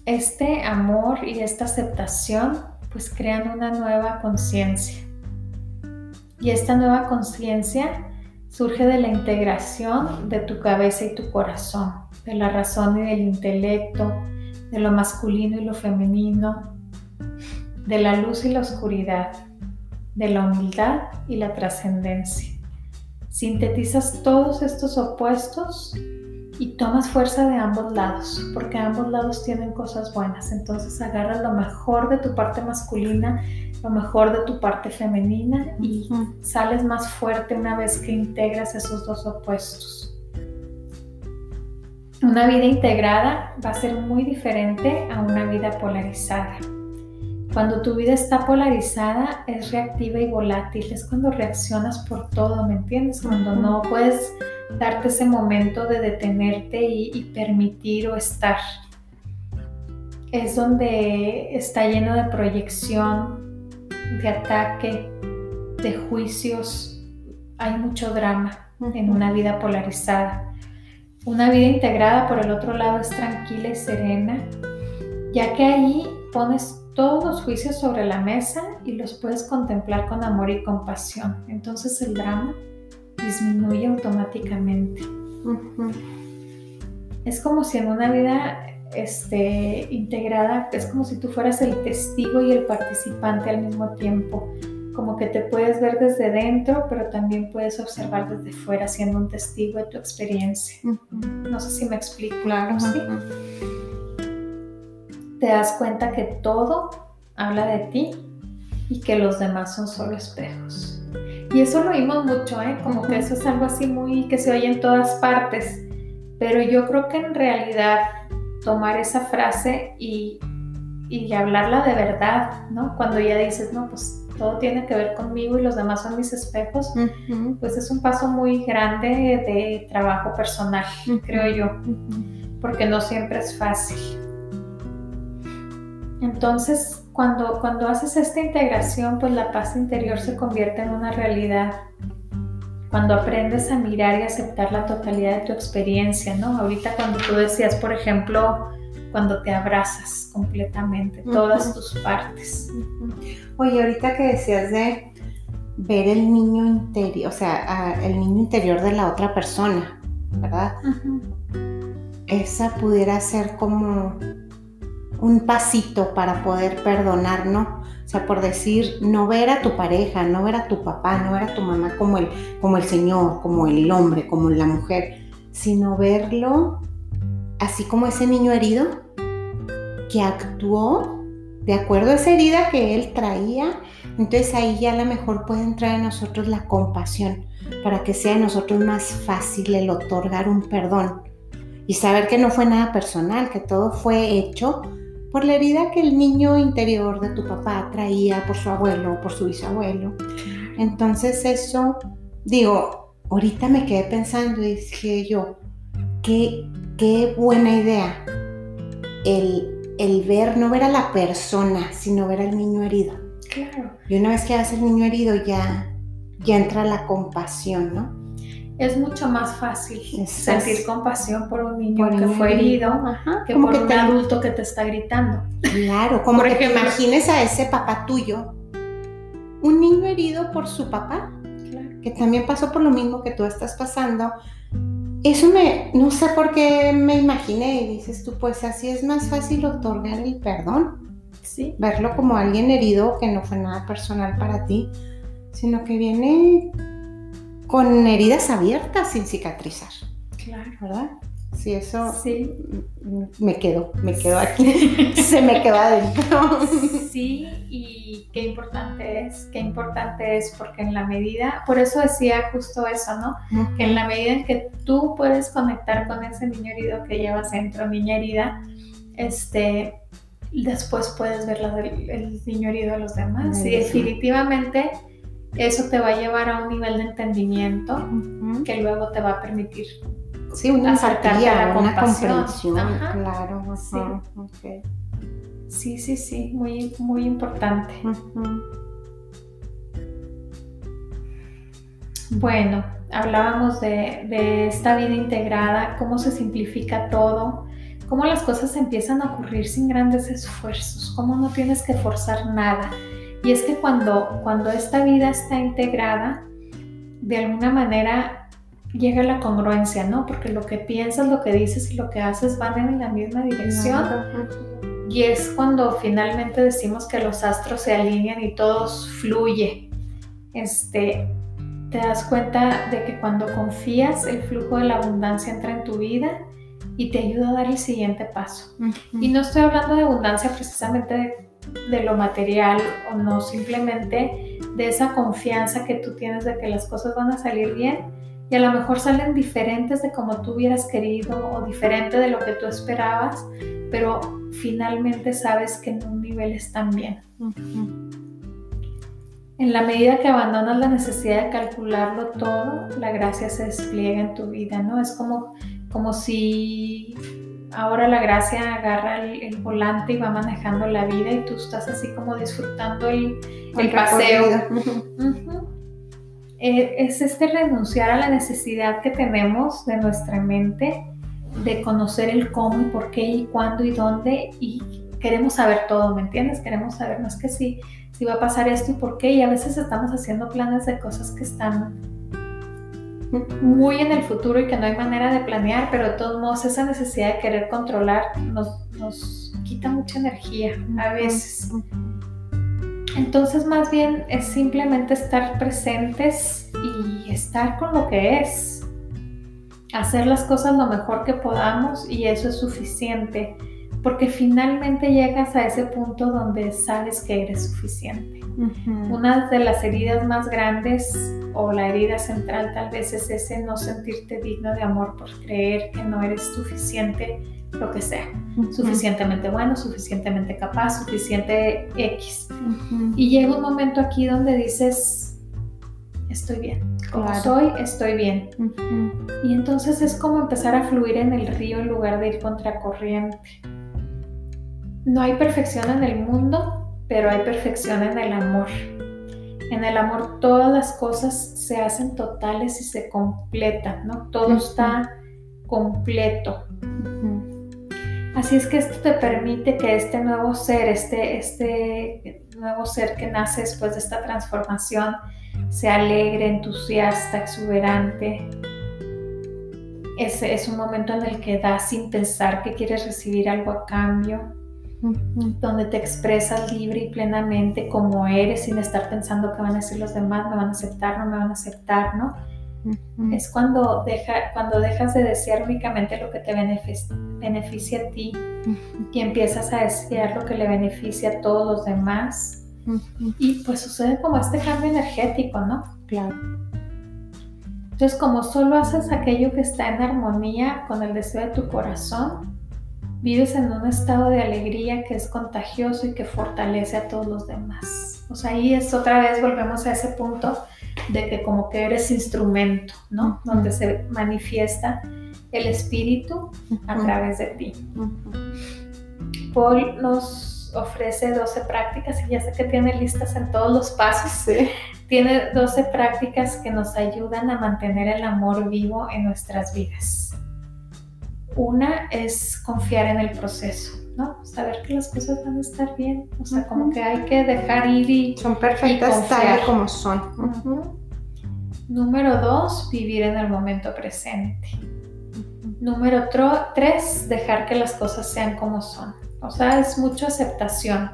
Este amor y esta aceptación pues crean una nueva conciencia. Y esta nueva conciencia surge de la integración de tu cabeza y tu corazón, de la razón y del intelecto, de lo masculino y lo femenino, de la luz y la oscuridad, de la humildad y la trascendencia. Sintetizas todos estos opuestos y tomas fuerza de ambos lados, porque ambos lados tienen cosas buenas. Entonces agarras lo mejor de tu parte masculina, lo mejor de tu parte femenina y sales más fuerte una vez que integras esos dos opuestos. Una vida integrada va a ser muy diferente a una vida polarizada. Cuando tu vida está polarizada es reactiva y volátil, es cuando reaccionas por todo, ¿me entiendes? Cuando no puedes darte ese momento de detenerte y, permitir o estar. Es donde está lleno de proyección, de ataque, de juicios. Hay mucho drama en una vida polarizada. Una vida integrada, por el otro lado, es tranquila y serena, ya que ahí pones todos los juicios sobre la mesa y los puedes contemplar con amor y compasión. Entonces el drama disminuye automáticamente. Es como si en una vida este, integrada, es como si tú fueras el testigo y el participante al mismo tiempo. Como que te puedes ver desde dentro, pero también puedes observar desde fuera, siendo un testigo de tu experiencia. No sé si me explico. Claro, ¿sí? Te das cuenta que todo habla de ti y que los demás son solo espejos. Y eso lo oímos mucho, ¿eh? como que eso es algo así muy que se oye en todas partes. Pero yo creo que en realidad tomar esa frase y, y hablarla de verdad, ¿no? Cuando ya dices, no, pues todo tiene que ver conmigo y los demás son mis espejos, pues es un paso muy grande de trabajo personal, creo yo, porque no siempre es fácil. Entonces, cuando, cuando haces esta integración, pues la paz interior se convierte en una realidad. Cuando aprendes a mirar y aceptar la totalidad de tu experiencia, ¿no? Ahorita cuando tú decías, por ejemplo, cuando te abrazas completamente, todas tus partes. Oye, ahorita que decías de ver el niño interior, o sea, el niño interior de la otra persona, ¿verdad? Esa pudiera ser como un pasito para poder perdonar, ¿no? O sea, por decir, no ver a tu pareja, no ver a tu papá, no ver a tu mamá como el, como el Señor, como el hombre, como la mujer, sino verlo así como ese niño herido que actuó de acuerdo a esa herida que él traía. Entonces ahí ya a lo mejor puede entrar en nosotros la compasión para que sea a nosotros más fácil el otorgar un perdón y saber que no fue nada personal, que todo fue hecho por la herida que el niño interior de tu papá traía por su abuelo o por su bisabuelo. Entonces eso, digo, ahorita me quedé pensando y dije yo, qué, qué buena idea el, el, ver, no ver a la persona, sino ver al niño herido. Claro. Y una vez que hace el niño herido ya, ya entra la compasión, ¿no? Es mucho más fácil sentir compasión por un niño que fue herido que por un adulto que te está gritando. Claro, como que te imagines a ese papá tuyo, un niño herido por su papá, que también pasó por lo mismo que tú estás pasando. Eso me, no sé por qué me imaginé y dices tú, pues así es más fácil otorgar el perdón. Sí. Verlo como alguien herido que no fue nada personal para ti, sino que viene con heridas abiertas sin cicatrizar. Claro. ¿Verdad? Sí, eso sí. me quedo, me quedo aquí, <laughs> se me queda adentro. Sí, y qué importante es, qué importante es, porque en la medida, por eso decía justo eso, ¿no? Que en la medida en que tú puedes conectar con ese niño herido que llevas dentro, niña herida, este, después puedes ver el niño herido a los demás. Y definitivamente eso te va a llevar a un nivel de entendimiento que luego te va a permitir sí, una empatía, una comprensión, claro. Sí. sí, sí, muy, muy importante. Bueno, hablábamos de, de, esta vida integrada, cómo se simplifica todo, cómo las cosas empiezan a ocurrir sin grandes esfuerzos, cómo no tienes que forzar nada. Y es que cuando, cuando esta vida está integrada, de alguna manera llega la congruencia, ¿no? Porque lo que piensas, lo que dices y lo que haces van en la misma dirección. Y es cuando finalmente decimos que los astros se alinean y todo fluye. Este, te das cuenta de que cuando confías, el flujo de la abundancia entra en tu vida y te ayuda a dar el siguiente paso. Y no estoy hablando de abundancia precisamente de, lo material o no, simplemente de esa confianza que tú tienes de que las cosas van a salir bien y a lo mejor salen diferentes de como tú hubieras querido o diferente de lo que tú esperabas, pero finalmente sabes que en un nivel están bien. En la medida que abandonas la necesidad de calcularlo todo, la gracia se despliega en tu vida, ¿no? Es como, como si ahora la gracia agarra el, volante y va manejando la vida y tú estás así como disfrutando el, paseo. <laughs> Eh, es este renunciar a la necesidad que tenemos de nuestra mente de conocer el cómo y por qué y cuándo y dónde y queremos saber todo, ¿me entiendes? Queremos saber, no es que sí si va a pasar esto y por qué. Y a veces estamos haciendo planes de cosas que están muy en el futuro y que no hay manera de planear, pero de todos modos esa necesidad de querer controlar nos, nos quita mucha energía a veces. Entonces más bien es simplemente estar presentes y estar con lo que es. Hacer las cosas lo mejor que podamos y eso es suficiente porque finalmente llegas a ese punto donde sabes que eres suficiente. Una de las heridas más grandes o la herida central tal vez es ese no sentirte digno de amor por creer que no eres suficiente, lo que sea, suficientemente bueno, suficientemente capaz, suficiente X. Y llega un momento aquí donde dices, estoy bien. Como soy, estoy bien. Y entonces es como empezar a fluir en el río en lugar de ir contracorriente. No hay perfección en el mundo, pero hay perfección en el amor. En el amor todas las cosas se hacen totales y se completan, ¿no? Todo está completo. Así es que esto te permite que este nuevo ser, este, este nuevo ser que nace después de esta transformación, sea alegre, entusiasta, exuberante. Es, es un momento en el que das sin pensar que quieres recibir algo a cambio donde te expresas libre y plenamente como eres sin estar pensando qué van a decir los demás, me van a aceptar, no me van a aceptar, ¿no? Es cuando, deja, cuando dejas de desear únicamente lo que te beneficia, a ti y empiezas a desear lo que le beneficia a todos los demás. Y pues sucede como este cambio energético, ¿no? Claro. Entonces, como solo haces aquello que está en armonía con el deseo de tu corazón, vives en un estado de alegría que es contagioso y que fortalece a todos los demás. O sea, ahí es otra vez, volvemos a ese punto de que como que eres instrumento, ¿no? Donde se manifiesta el espíritu a través de ti. Paul nos ofrece 12 prácticas y ya sé que tiene listas en todos los pasos. Sí. Tiene 12 prácticas que nos ayudan a mantener el amor vivo en nuestras vidas. Una es confiar en el proceso, ¿no? Saber que las cosas van a estar bien. O sea, como que hay que dejar ir y. Son perfectas tal como son. Número dos, vivir en el momento presente. Número tres, dejar que las cosas sean como son. O sea, es mucha aceptación.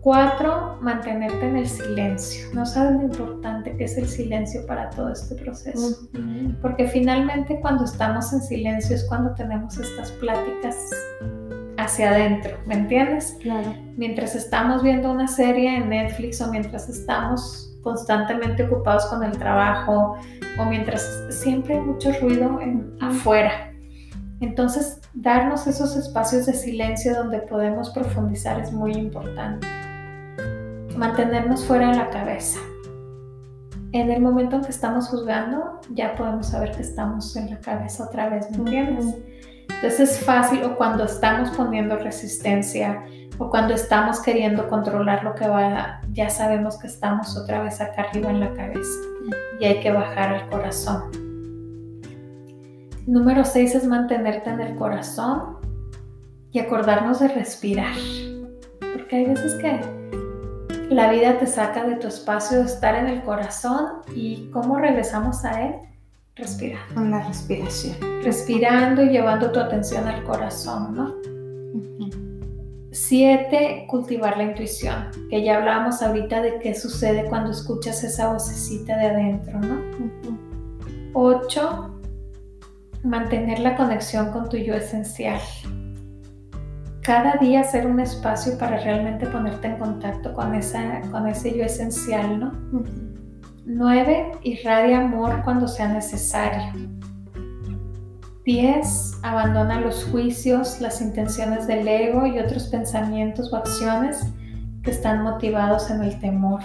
Cuatro, mantenerte en el silencio. No sabes lo importante que es el silencio para todo este proceso. Porque finalmente cuando estamos en silencio es cuando tenemos estas pláticas hacia adentro, ¿me entiendes? Claro. Mientras estamos viendo una serie en Netflix o mientras estamos constantemente ocupados con el trabajo o mientras siempre hay mucho ruido en, afuera. Entonces, darnos esos espacios de silencio donde podemos profundizar es muy importante mantenernos fuera de la cabeza. En el momento en que estamos juzgando, ya podemos saber que estamos en la cabeza otra vez, ¿me entiendes? Entonces es fácil, o cuando estamos poniendo resistencia, o cuando estamos queriendo controlar lo que va, ya sabemos que estamos otra vez acá arriba en la cabeza y hay que bajar al corazón. Número 6 es mantenerte en el corazón y acordarnos de respirar. Porque hay veces que la vida te saca de tu espacio de estar en el corazón y cómo regresamos a él respirando. Con la respiración. Respirando y llevando tu atención al corazón, ¿no? Siete, cultivar la intuición, que ya hablábamos ahorita de qué sucede cuando escuchas esa vocecita de adentro, ¿no? Ocho, mantener la conexión con tu yo esencial. Cada día hacer un espacio para realmente ponerte en contacto con, esa, con ese yo esencial, ¿no? 9. Irradia amor cuando sea necesario. 10. Abandona los juicios, las intenciones del ego y otros pensamientos o acciones que están motivados en el temor.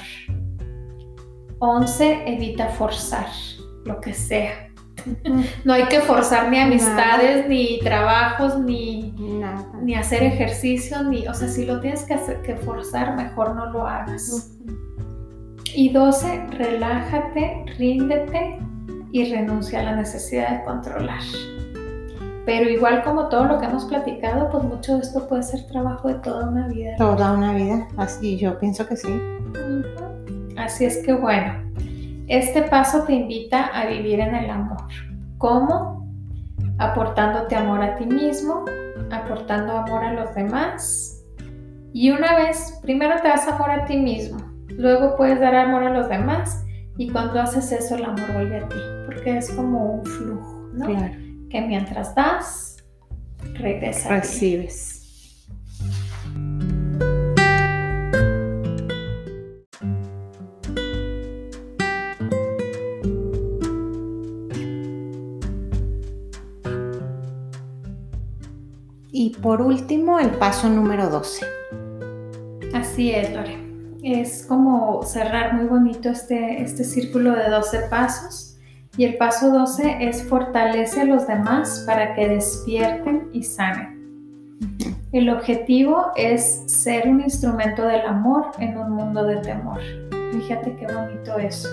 11. Evita forzar lo que sea. No hay que forzar ni amistades, ni trabajos, ni, ni hacer ejercicio, ni, o sea, si lo tienes que, que forzar, mejor no lo hagas. Y 12, relájate, ríndete y renuncia a la necesidad de controlar. Pero igual como todo lo que hemos platicado, pues mucho de esto puede ser trabajo de toda una vida. Toda una vida, así yo pienso que sí. Así es que bueno, este paso te invita a vivir en el amor. ¿Cómo? Aportándote amor a ti mismo, aportando amor a los demás. Y una vez, primero te das amor a ti mismo, Luego puedes dar amor a los demás y cuando haces eso el amor vuelve a ti, porque es como un flujo, ¿no? Claro. Que mientras das, regresa. Recibes. Y por último, el paso número 12. Así es, Lore es como cerrar muy bonito este, este círculo de 12 pasos. Y el paso 12 es fortalece a los demás para que despierten y sanen. El objetivo es ser un instrumento del amor en un mundo de temor. Fíjate qué bonito eso.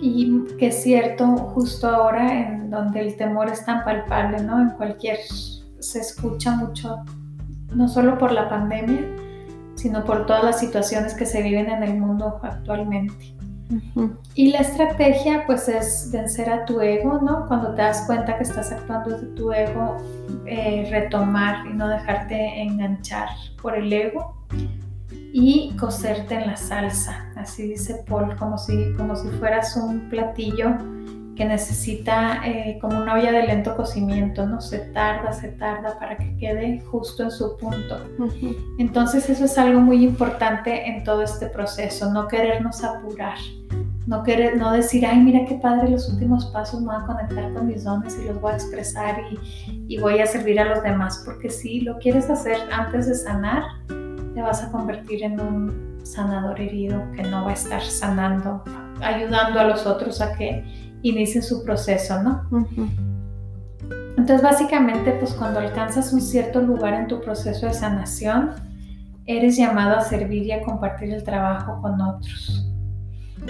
Y que es cierto, justo ahora en donde el temor es tan palpable, ¿no? En cualquier, se escucha mucho, no solo por la pandemia, sino por todas las situaciones que se viven en el mundo actualmente. Y la estrategia pues es vencer a tu ego, ¿no? Cuando te das cuenta que estás actuando desde tu ego, eh, retomar y no dejarte enganchar por el ego y coserte en la salsa, así dice Paul, como si, como si fueras un platillo que necesita eh, como una olla de lento cocimiento, ¿no? Se tarda, se tarda para que quede justo en su punto. Entonces eso es algo muy importante en todo este proceso, no querernos apurar, no, querer, no decir, ay, mira qué padre los últimos pasos, me voy a conectar con mis dones y los voy a expresar y, y voy a servir a los demás, porque si lo quieres hacer antes de sanar, te vas a convertir en un sanador herido que no va a estar sanando, ayudando a los otros a que inicie su proceso, ¿no? Entonces, básicamente, pues cuando alcanzas un cierto lugar en tu proceso de sanación, eres llamado a servir y a compartir el trabajo con otros.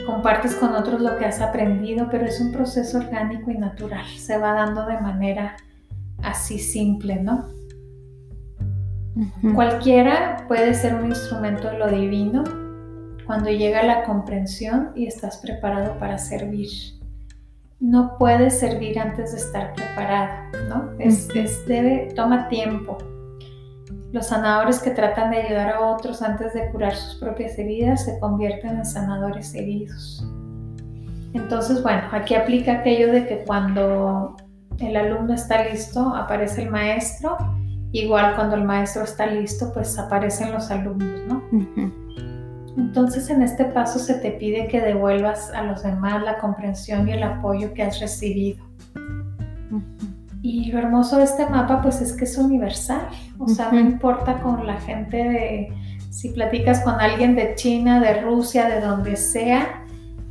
Compartes con otros lo que has aprendido, pero es un proceso orgánico y natural. Se va dando de manera así simple, ¿no? Cualquiera puede ser un instrumento de lo divino cuando llega la comprensión y estás preparado para servir no puedes servir antes de estar preparada, ¿no? Es, debe, toma tiempo. Los sanadores que tratan de ayudar a otros antes de curar sus propias heridas se convierten en sanadores heridos. Entonces, bueno, aquí aplica aquello de que cuando el alumno está listo, aparece el maestro. Igual cuando el maestro está listo, pues aparecen los alumnos, ¿no? Entonces en este paso se te pide que devuelvas a los demás la comprensión y el apoyo que has recibido. Y lo hermoso de este mapa pues es que es universal, o sea, no importa con la gente de, si platicas con alguien de China, de Rusia, de donde sea,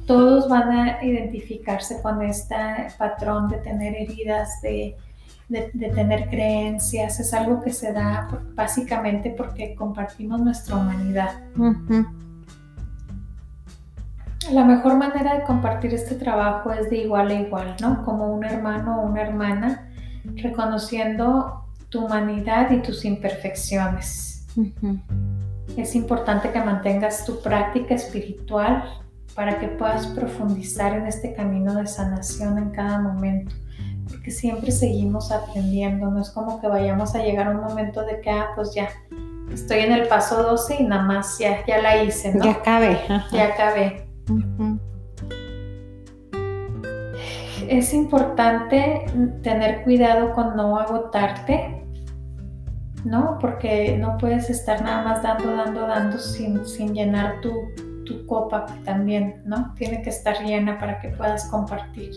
todos van a identificarse con este patrón de tener heridas, de, tener creencias, es algo que se da básicamente porque compartimos nuestra humanidad. La mejor manera de compartir este trabajo es de igual a igual, ¿no? Como un hermano o una hermana, reconociendo tu humanidad y tus imperfecciones. Es importante que mantengas tu práctica espiritual para que puedas profundizar en este camino de sanación en cada momento, porque siempre seguimos aprendiendo, no es como que vayamos a llegar a un momento de que, ah, pues ya, estoy en el paso 12 y nada más ya, ya la hice, ¿no? Ya acabé. Ya acabé. Es importante tener cuidado con no agotarte, ¿no? Porque no puedes estar nada más dando, dando, dando sin, sin llenar tu, tu copa también, ¿no? Tiene que estar llena para que puedas compartir.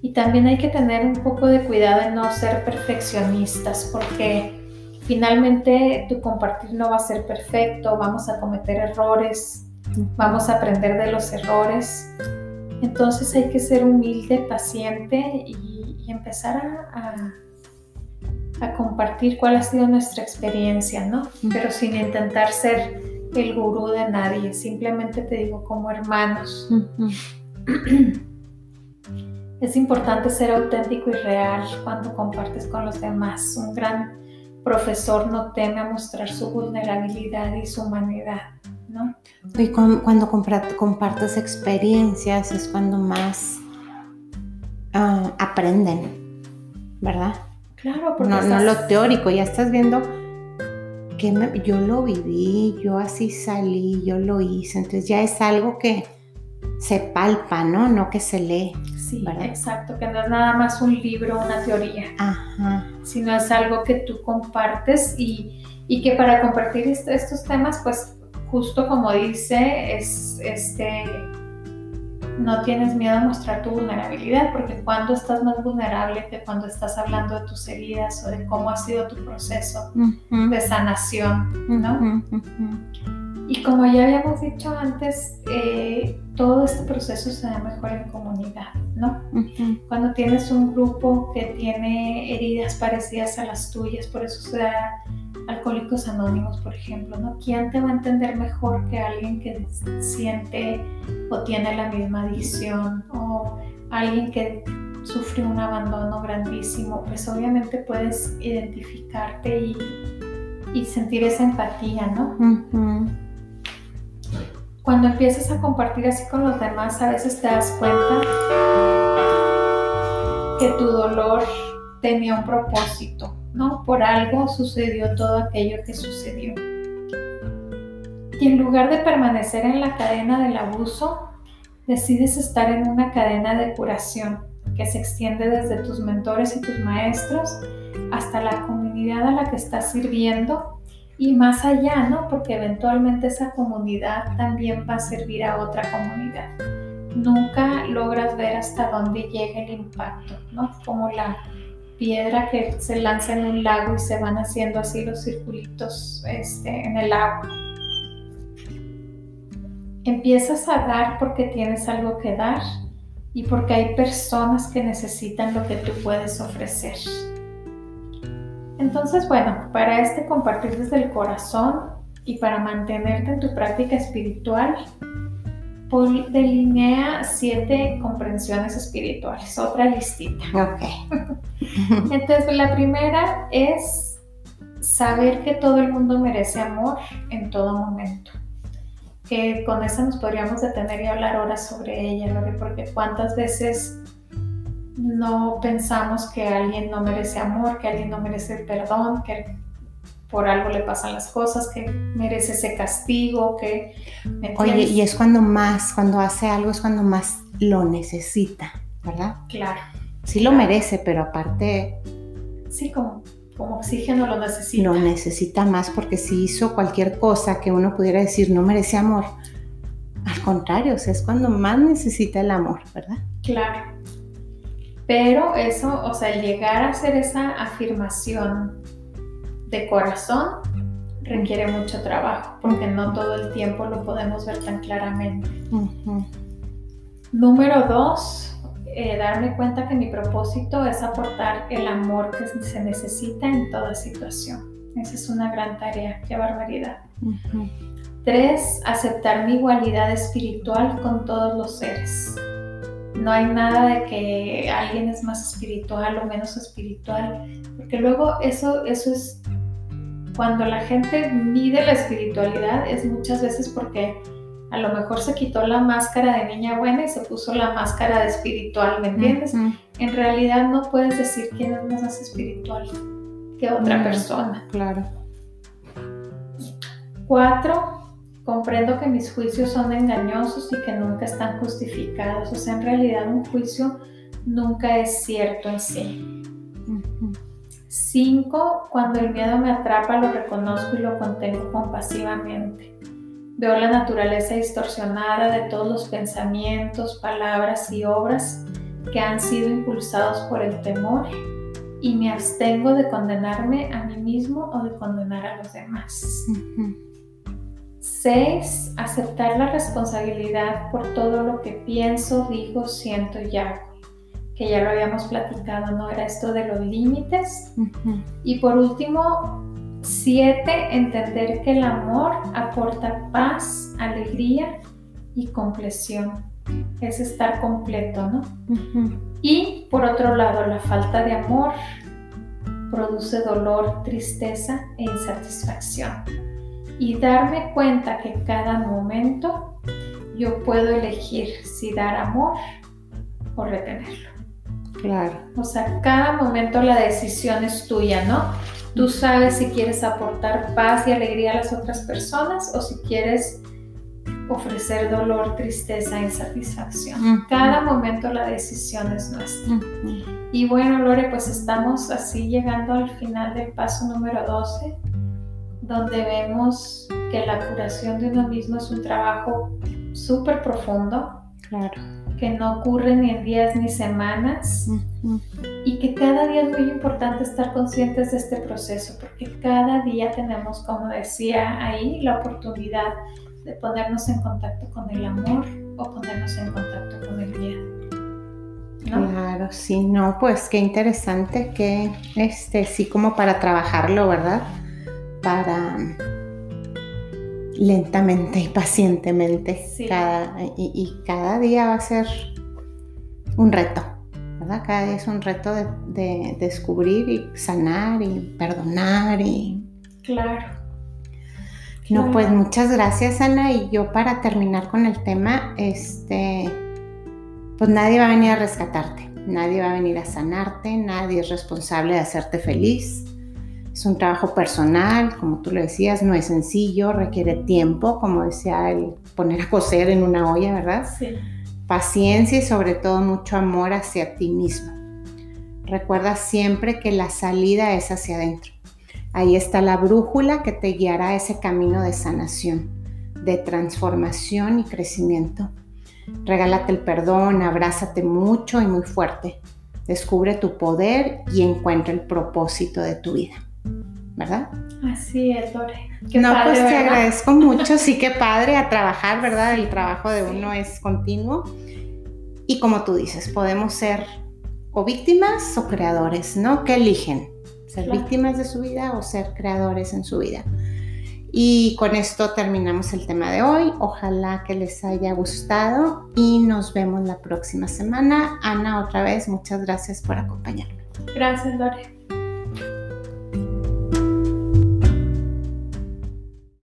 Y también hay que tener un poco de cuidado en no ser perfeccionistas, porque finalmente tu compartir no va a ser perfecto, vamos a cometer errores, vamos a aprender de los errores. Entonces hay que ser humilde, paciente y, empezar a, a, compartir cuál ha sido nuestra experiencia, ¿no? Pero sin intentar ser el gurú de nadie, simplemente te digo como hermanos. <clears throat> Es importante ser auténtico y real cuando compartes con los demás. Un gran profesor no teme a mostrar su vulnerabilidad y su humanidad. Y cuando compartes experiencias es cuando más ah, aprenden, ¿verdad? Claro, porque no, no lo teórico, ya estás viendo que yo lo viví, yo así salí, yo lo hice, entonces ya es algo que se palpa, ¿no? No que se lee. Sí, exacto, que no es nada más un libro, una teoría, Ajá. sino es algo que tú compartes y, y que para compartir estos temas, pues justo como dice, es este no tienes miedo a mostrar tu vulnerabilidad, porque cuando estás más vulnerable que cuando estás hablando de tus heridas o de cómo ha sido tu proceso de sanación, ¿no? Y como ya habíamos dicho antes, eh, todo este proceso se da mejor en comunidad, ¿no? Cuando tienes un grupo que tiene heridas parecidas a las tuyas, por eso se da Alcohólicos Anónimos, por ejemplo, ¿no? ¿Quién te va a entender mejor que alguien que siente o tiene la misma adicción o alguien que sufre un abandono grandísimo? Pues obviamente puedes identificarte y, y sentir esa empatía, ¿no? Cuando empiezas a compartir así con los demás, a veces te das cuenta que tu dolor tenía un propósito ¿no? Por algo sucedió todo aquello que sucedió. Y en lugar de permanecer en la cadena del abuso, decides estar en una cadena de curación que se extiende desde tus mentores y tus maestros hasta la comunidad a la que estás sirviendo y más allá, ¿no? Porque eventualmente esa comunidad también va a servir a otra comunidad. Nunca logras ver hasta dónde llega el impacto, ¿no? Como la piedra que se lanza en un lago y se van haciendo así los circulitos este, en el agua. Empiezas a dar porque tienes algo que dar y porque hay personas que necesitan lo que tú puedes ofrecer. Entonces, bueno, para este compartir desde el corazón y para mantenerte en tu práctica espiritual, delinea siete comprensiones espirituales, otra listita. Ok. <laughs> Entonces, la primera es saber que todo el mundo merece amor en todo momento. Que con esa nos podríamos detener y hablar horas sobre ella, porque cuántas veces no pensamos que alguien no merece amor, que alguien no merece perdón, que por algo le pasan las cosas, que merece ese castigo, que... Oye, y es cuando más, cuando hace algo es cuando más lo necesita, ¿verdad? Claro. Sí lo merece, pero aparte... Sí, como, como oxígeno lo necesita. Lo necesita más porque si hizo cualquier cosa que uno pudiera decir no merece amor, al contrario, o sea, es cuando más necesita el amor, ¿verdad? Claro. Pero eso, o sea, llegar a hacer esa afirmación de corazón requiere mucho trabajo porque no todo el tiempo lo podemos ver tan claramente. Número dos, eh, darme cuenta que mi propósito es aportar el amor que se necesita en toda situación. Esa es una gran tarea, qué barbaridad. Tres, aceptar mi igualdad espiritual con todos los seres. No hay nada de que alguien es más espiritual o menos espiritual, porque luego eso, eso es cuando la gente mide la espiritualidad, es muchas veces porque a lo mejor se quitó la máscara de niña buena y se puso la máscara de espiritual, ¿me entiendes? En realidad no puedes decir quién es más espiritual que otra persona. Claro. Cuatro, comprendo que mis juicios son engañosos y que nunca están justificados. O sea, en realidad un juicio nunca es cierto en sí. Cinco, cuando el miedo me atrapa, lo reconozco y lo contengo compasivamente. Veo la naturaleza distorsionada de todos los pensamientos, palabras y obras que han sido impulsados por el temor y me abstengo de condenarme a mí mismo o de condenar a los demás. 6. Aceptar la responsabilidad por todo lo que pienso, digo, siento y hago. Que ya lo habíamos platicado, ¿no? Era esto de los límites. Y por último, Siete, entender que el amor aporta paz, alegría y compleción. Es estar completo, ¿no? Y por otro lado, la falta de amor produce dolor, tristeza e insatisfacción. Y darme cuenta que cada momento yo puedo elegir si dar amor o retenerlo. Claro. O sea, cada momento la decisión es tuya, ¿no? Tú sabes si quieres aportar paz y alegría a las otras personas o si quieres ofrecer dolor, tristeza, insatisfacción. Cada momento la decisión es nuestra. Y bueno, Lore, pues estamos así llegando al final del paso número 12, donde vemos que la curación de uno mismo es un trabajo súper profundo. Claro que no ocurre ni en días ni semanas y que cada día es muy importante estar conscientes de este proceso porque cada día tenemos, como decía ahí, la oportunidad de ponernos en contacto con el amor o ponernos en contacto con el miedo. Claro, sí, no, pues qué interesante que, este, sí, como para trabajarlo, ¿verdad? Para lentamente y pacientemente. Cada, y, cada día va a ser un reto, ¿verdad? Cada día es un reto de, descubrir y sanar y perdonar y... Claro. No, pues muchas gracias Ana y yo para terminar con el tema, este, pues nadie va a venir a rescatarte, nadie va a venir a sanarte, nadie es responsable de hacerte feliz es un trabajo personal, como tú lo decías, no es sencillo, requiere tiempo, como decía el poner a coser en una olla, ¿verdad? Sí. Paciencia y sobre todo mucho amor hacia ti mismo. Recuerda siempre que la salida es hacia adentro. Ahí está la brújula que te guiará a ese camino de sanación, de transformación y crecimiento. Regálate el perdón, abrázate mucho y muy fuerte. Descubre tu poder y encuentra el propósito de tu vida. ¿Verdad? Así es, Lore. no, pues te agradezco mucho, sí que padre a trabajar, ¿verdad? El trabajo de uno es continuo. Y como tú dices, podemos ser o víctimas o creadores, ¿no? ¿Qué eligen? ¿Ser víctimas de su vida o ser creadores en su vida? Y con esto terminamos el tema de hoy. Ojalá que les haya gustado y nos vemos la próxima semana. Ana, otra vez, muchas gracias por acompañarme. Gracias, Lore.